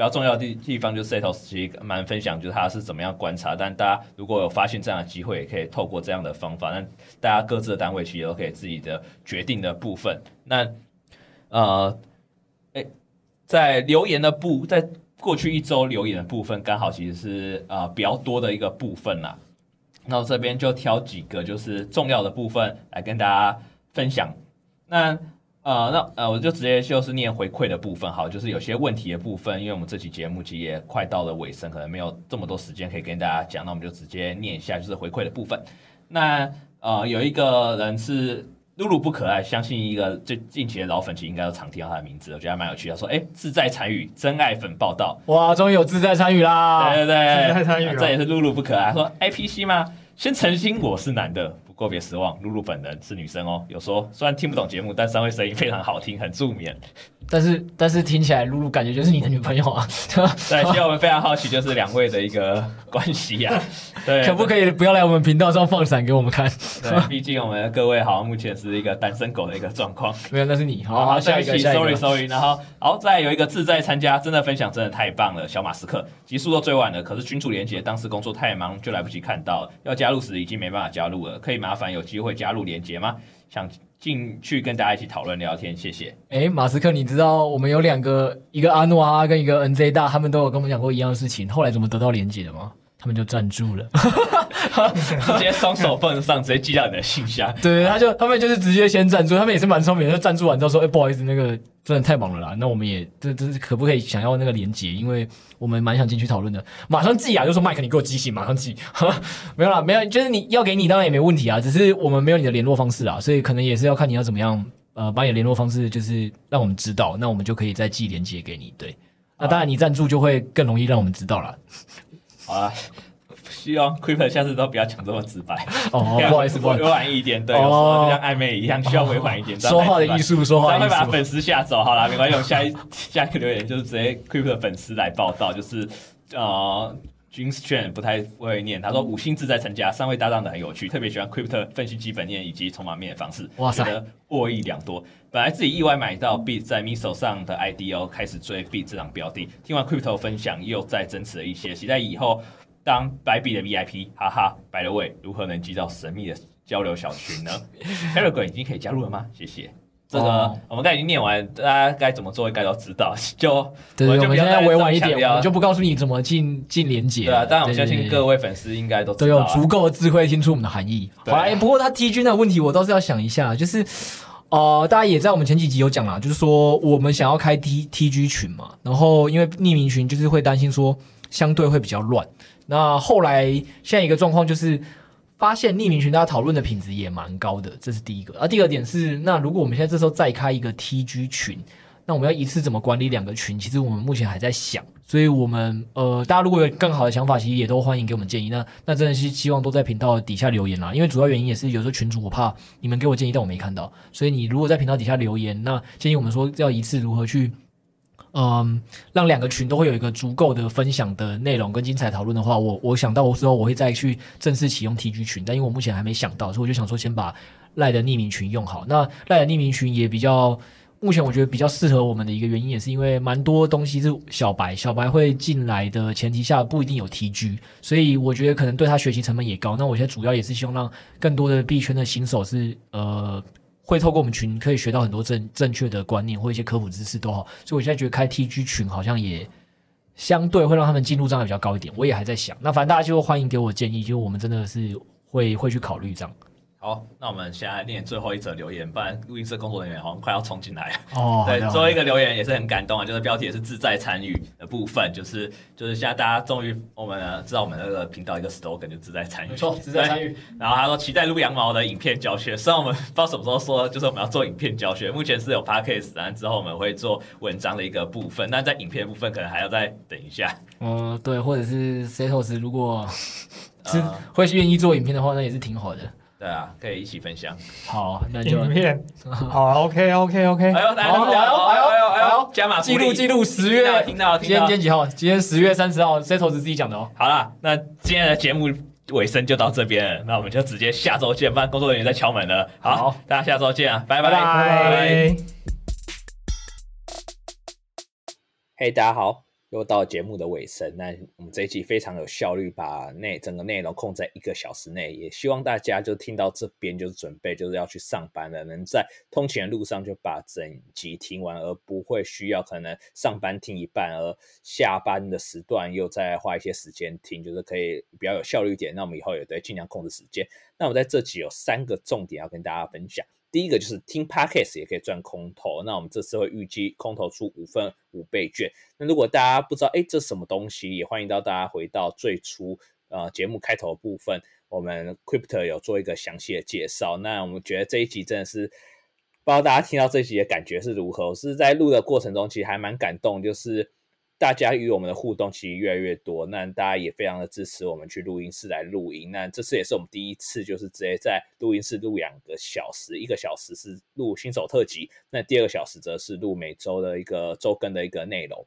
比较重要的地地方就是 Setos 其实蛮分享，就是他是怎么样观察。但大家如果有发现这样的机会，也可以透过这样的方法。那大家各自的单位其实都可以自己的决定的部分。那呃，哎，在留言的部，在过去一周留言的部分，刚好其实是呃比较多的一个部分啦。那我这边就挑几个就是重要的部分来跟大家分享。那呃，那呃，我就直接就是念回馈的部分，好，就是有些问题的部分，因为我们这期节目其实也快到了尾声，可能没有这么多时间可以跟大家讲，那我们就直接念一下，就是回馈的部分。那呃，有一个人是露露不可爱，相信一个最近期的老粉其实应该都常听到他的名字，我觉得还蛮有趣的。他说，哎，自在参与真爱粉报道，哇，终于有自在参与啦，对对对，自在参与，这也是露露不可爱。说，IPC 吗？先澄清，我是男的。过别失望，露露本人是女生哦。有说虽然听不懂节目，但三位声音非常好听，很助眠。但是但是听起来露露感觉就是你的女朋友啊。对，其实我们非常好奇，就是两位的一个关系啊。对，可不可以不要来我们频道上放闪给我们看？对，毕竟我们各位好像目前是一个单身狗的一个状况。没有，那是你。好，好，下一期，sorry sorry。然后，好，再有一个自在参加，真的分享真的太棒了。小马斯克集数都最晚了，可是群主连结当时工作太忙，就来不及看到了。要加入时已经没办法加入了，可以麻麻烦有机会加入连接吗？想进去跟大家一起讨论聊天，谢谢。哎，马斯克，你知道我们有两个，一个阿诺阿跟一个 NZ 大，他们都有跟我们讲过一样的事情，后来怎么得到连接的吗？他们就赞助了，直接双手奉上，直接寄到你的信箱。对，他就他们就是直接先赞助，他们也是蛮聪明的。就赞助完之后说：“哎，不好意思，那个真的太忙了啦，那我们也这这可不可以想要那个连接？因为我们蛮想进去讨论的。”马上寄啊，就说麦克，你给我寄信，马上寄。没有啦，没有，就是你要给你当然也没问题啊，只是我们没有你的联络方式啊，所以可能也是要看你要怎么样呃，把你的联络方式就是让我们知道，那我们就可以再寄连接给你。对，那当然你赞助就会更容易让我们知道了。好啊，希望 Crypto 下次都不要讲这么直白哦，不好意思，委婉一点，对，有时候就像暧昧一样，需要委婉一点。说话的艺术，说话的艺术，会把粉丝吓走。好啦，没关系，我下一下一个留言就是直接 Crypto 的粉丝来报道，就是呃，James Chen 不太会念，他说五星自在成家，三位搭档的很有趣，特别喜欢 Crypto 分析基本面以及筹码面的方式，哇塞，觉得获益良多。本来自己意外买到 Bit 在 MISO 上的 IDO，开始追 Bit 这档标的，听完 Crypto 分享又再增持了一些，期待以后。当白币的 VIP，哈哈，By the way，如何能进到神秘的交流小群呢？Telegram 已经可以加入了吗？谢谢。这个、oh. 我们刚才已经念完，大家该怎么做应该都知道。就对，我们现在委婉一点，我们就不告诉你怎么进进连结。对啊，当然我相信各位粉丝应该都都有足够的智慧听出我们的含义。好啦，不过他 T 君的问题我倒是要想一下，就是呃，大家也在我们前几集有讲啦，就是说我们想要开 T T G 群嘛，然后因为匿名群就是会担心说相对会比较乱。那后来现在一个状况就是，发现匿名群大家讨论的品质也蛮高的，这是第一个。而第二点是，那如果我们现在这时候再开一个 TG 群，那我们要一次怎么管理两个群？其实我们目前还在想，所以我们呃，大家如果有更好的想法，其实也都欢迎给我们建议。那那真的是希望都在频道底下留言啦，因为主要原因也是有时候群主我怕你们给我建议，但我没看到，所以你如果在频道底下留言，那建议我们说要一次如何去。嗯，让两个群都会有一个足够的分享的内容跟精彩讨论的话，我我想到我之后我会再去正式启用 TG 群，但因为我目前还没想到，所以我就想说先把赖的匿名群用好。那赖的匿名群也比较，目前我觉得比较适合我们的一个原因，也是因为蛮多东西是小白小白会进来的前提下不一定有 TG，所以我觉得可能对他学习成本也高。那我现在主要也是希望让更多的币圈的新手是呃。会透过我们群可以学到很多正正确的观念或一些科普知识都好，所以我现在觉得开 TG 群好像也相对会让他们进入障碍比较高一点。我也还在想，那反正大家就欢迎给我建议，就我们真的是会会去考虑这样。好，那我们现在念最后一则留言，不然录音室工作人员好像快要冲进来了。哦，对，最后一个留言也是很感动啊，就是标题也是自在参与的部分，就是就是现在大家终于我们呢知道我们那个频道一个 slogan 就自在参与，没错，自在参与。然后他说期待撸羊毛的影片教学，虽然我们不知道什么时候说，就是我们要做影片教学，目前是有 podcast，然后之后我们会做文章的一个部分，但在影片部分可能还要再等一下。嗯，对，或者是 Setos 如果是会愿意做影片的话，那也是挺好的。对啊，可以一起分享。好，那就影片。好，OK，OK，OK。哎呦，哎呦，哎呦，哎呦，加码记录记录十月，听到，今天今天几号？今天十月三十号，Setos 自己讲的哦。好了，那今天的节目尾声就到这边了，那我们就直接下周见。不然工作人员在敲门了。好，大家下周见啊，拜拜拜拜。嘿，大家好。又到节目的尾声，那我们这一集非常有效率，把内整个内容控在一个小时内，也希望大家就听到这边就是准备就是要去上班了，能在通勤的路上就把整集听完，而不会需要可能上班听一半，而下班的时段又再花一些时间听，就是可以比较有效率一点。那我们以后也得尽量控制时间。那我们在这集有三个重点要跟大家分享。第一个就是听 Podcast 也可以赚空投，那我们这次会预计空投出五份五倍券。那如果大家不知道，哎，这什么东西，也欢迎到大家回到最初呃节目开头部分，我们 Crypto 有做一个详细的介绍。那我们觉得这一集真的是，不知道大家听到这集的感觉是如何？我是在录的过程中，其实还蛮感动，就是。大家与我们的互动其实越来越多，那大家也非常的支持我们去录音室来录音。那这次也是我们第一次，就是直接在录音室录两个小时，一个小时是录新手特辑，那第二个小时则是录每周的一个周更的一个内容。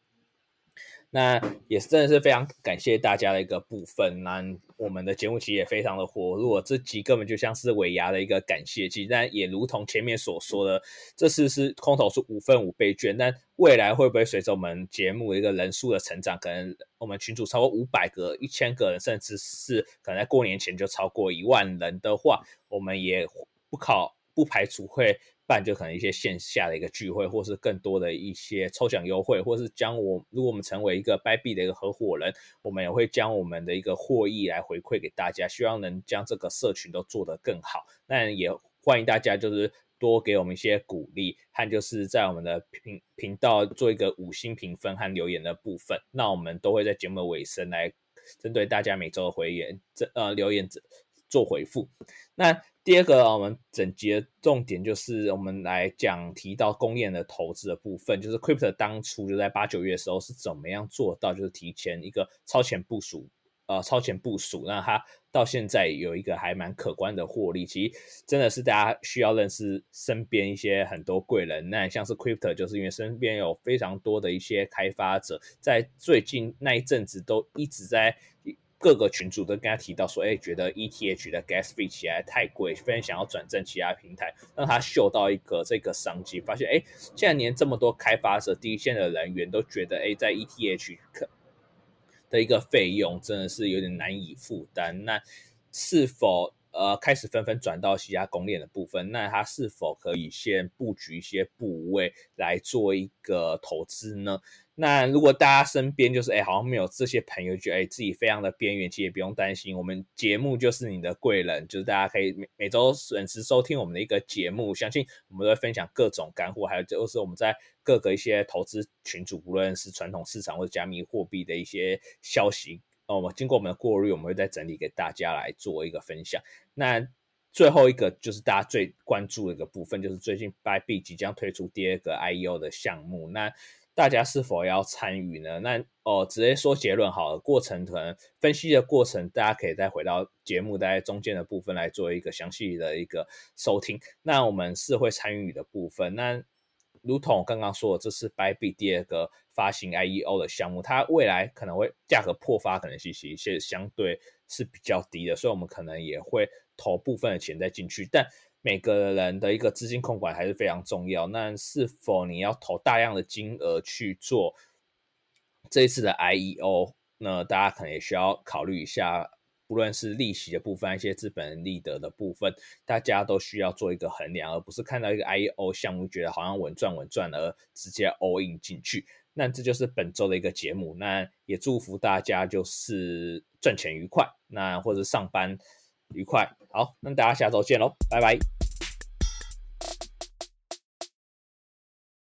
那也是真的是非常感谢大家的一个部分。那我们的节目其实也非常的火，如果这集根本就像是尾牙的一个感谢祭，但也如同前面所说的，这次是空投是五份五倍券，但未来会不会随着我们节目一个人数的成长，可能我们群组超过五百个、一千个人，甚至是可能在过年前就超过一万人的话，我们也不考不排除会。办就可能一些线下的一个聚会，或是更多的一些抽奖优惠，或是将我如果我们成为一个 Byte 的一个合伙人，我们也会将我们的一个获益来回馈给大家，希望能将这个社群都做得更好。那也欢迎大家就是多给我们一些鼓励，和就是在我们的频频道做一个五星评分和留言的部分。那我们都会在节目的尾声来针对大家每周的回言这呃留言做回复。那第二个，我们整集的重点就是我们来讲提到公链的投资的部分，就是 Crypto 当初就在八九月的时候是怎么样做到，就是提前一个超前部署，呃，超前部署，那它到现在有一个还蛮可观的获利。其实真的是大家需要认识身边一些很多贵人，那像是 Crypto，就是因为身边有非常多的一些开发者，在最近那一阵子都一直在。各个群主都跟他提到说，哎，觉得 ETH 的 gas fee 起来太贵，非常想要转正其他平台，让他嗅到一个这个商机，发现，哎，现在连这么多开发者、第一线的人员都觉得，哎，在 ETH 的一个费用真的是有点难以负担，那是否呃开始纷纷转到其他公链的部分？那他是否可以先布局一些部位来做一个投资呢？那如果大家身边就是哎、好像没有这些朋友，觉得哎自己非常的边缘，其实也不用担心，我们节目就是你的贵人，就是大家可以每每周准时收听我们的一个节目，相信我们都会分享各种干货，还有就是我们在各个一些投资群组，无论是传统市场或者加密货币的一些消息，我们经过我们的过滤，我们会再整理给大家来做一个分享。那最后一个就是大家最关注的一个部分，就是最近 by bi 即将推出第二个 IEO 的项目，那。大家是否要参与呢？那哦，直接说结论好了。过程可能分析的过程，大家可以再回到节目在中间的部分来做一个详细的一个收听。那我们是会参与的部分。那如同我刚刚说的，这是 bye b 第二个发行 IEO 的项目，它未来可能会价格破发可能性其实相对是比较低的，所以我们可能也会投部分的钱再进去，但。每个人的一个资金控管还是非常重要。那是否你要投大量的金额去做这一次的 IEO？那大家可能也需要考虑一下，不论是利息的部分，一些资本利得的部分，大家都需要做一个衡量，而不是看到一个 IEO 项目觉得好像稳赚稳赚而直接 all in 进去。那这就是本周的一个节目。那也祝福大家就是赚钱愉快，那或者上班愉快。好，那大家下周见喽，拜拜。